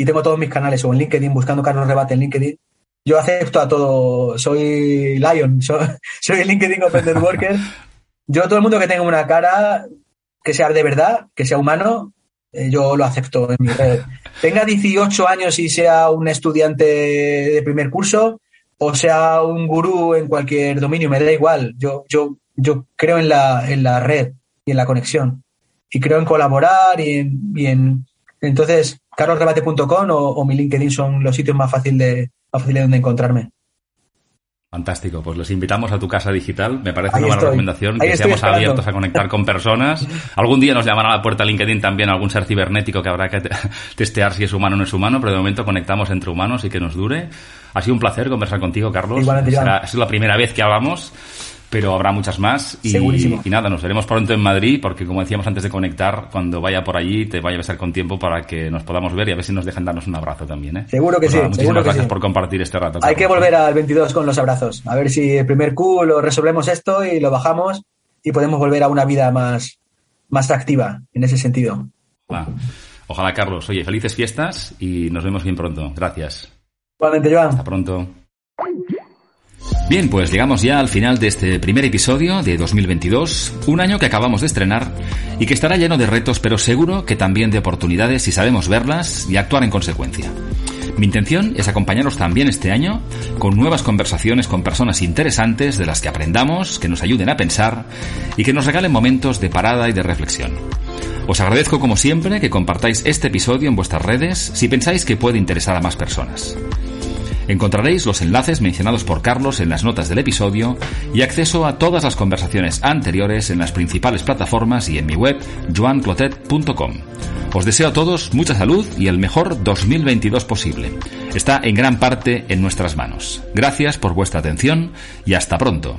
y tengo todos mis canales o en LinkedIn buscando Carlos Rebate en LinkedIn. Yo acepto a todo, soy Lion, soy, soy LinkedIn Open Networker. Yo todo el mundo que tenga una cara que sea de verdad, que sea humano, eh, yo lo acepto en mi red. Tenga 18 años y sea un estudiante de primer curso o sea un gurú en cualquier dominio, me da igual. Yo, yo, yo creo en la, en la red y en la conexión. Y creo en colaborar y en, y en entonces, carlosrebate.com o, o, mi LinkedIn son los sitios más fáciles de, más fácil de donde encontrarme. Fantástico, pues los invitamos a tu casa digital. Me parece Ahí una buena recomendación Ahí que seamos esperando. abiertos a conectar con personas. Algún día nos llamará a la puerta LinkedIn también algún ser cibernético que habrá que testear si es humano o no es humano, pero de momento conectamos entre humanos y que nos dure. Ha sido un placer conversar contigo, Carlos. Será, es la primera vez que hablamos pero habrá muchas más. Y, Segurísimo. y nada, nos veremos pronto en Madrid, porque como decíamos antes de conectar, cuando vaya por allí te vaya a besar con tiempo para que nos podamos ver y a ver si nos dejan darnos un abrazo también. ¿eh? Seguro que pues sí. Nada, muchísimas seguro gracias sí. por compartir este rato. Hay que volver al 22 con los abrazos. A ver si el primer Q lo resolvemos esto y lo bajamos y podemos volver a una vida más, más activa en ese sentido. Ah, ojalá, Carlos. Oye, felices fiestas y nos vemos bien pronto. Gracias. Igualmente, Joan. Hasta pronto. Bien, pues llegamos ya al final de este primer episodio de 2022, un año que acabamos de estrenar y que estará lleno de retos, pero seguro que también de oportunidades si sabemos verlas y actuar en consecuencia. Mi intención es acompañaros también este año con nuevas conversaciones con personas interesantes de las que aprendamos, que nos ayuden a pensar y que nos regalen momentos de parada y de reflexión. Os agradezco como siempre que compartáis este episodio en vuestras redes si pensáis que puede interesar a más personas. Encontraréis los enlaces mencionados por Carlos en las notas del episodio y acceso a todas las conversaciones anteriores en las principales plataformas y en mi web joanclotet.com. Os deseo a todos mucha salud y el mejor 2022 posible. Está en gran parte en nuestras manos. Gracias por vuestra atención y hasta pronto.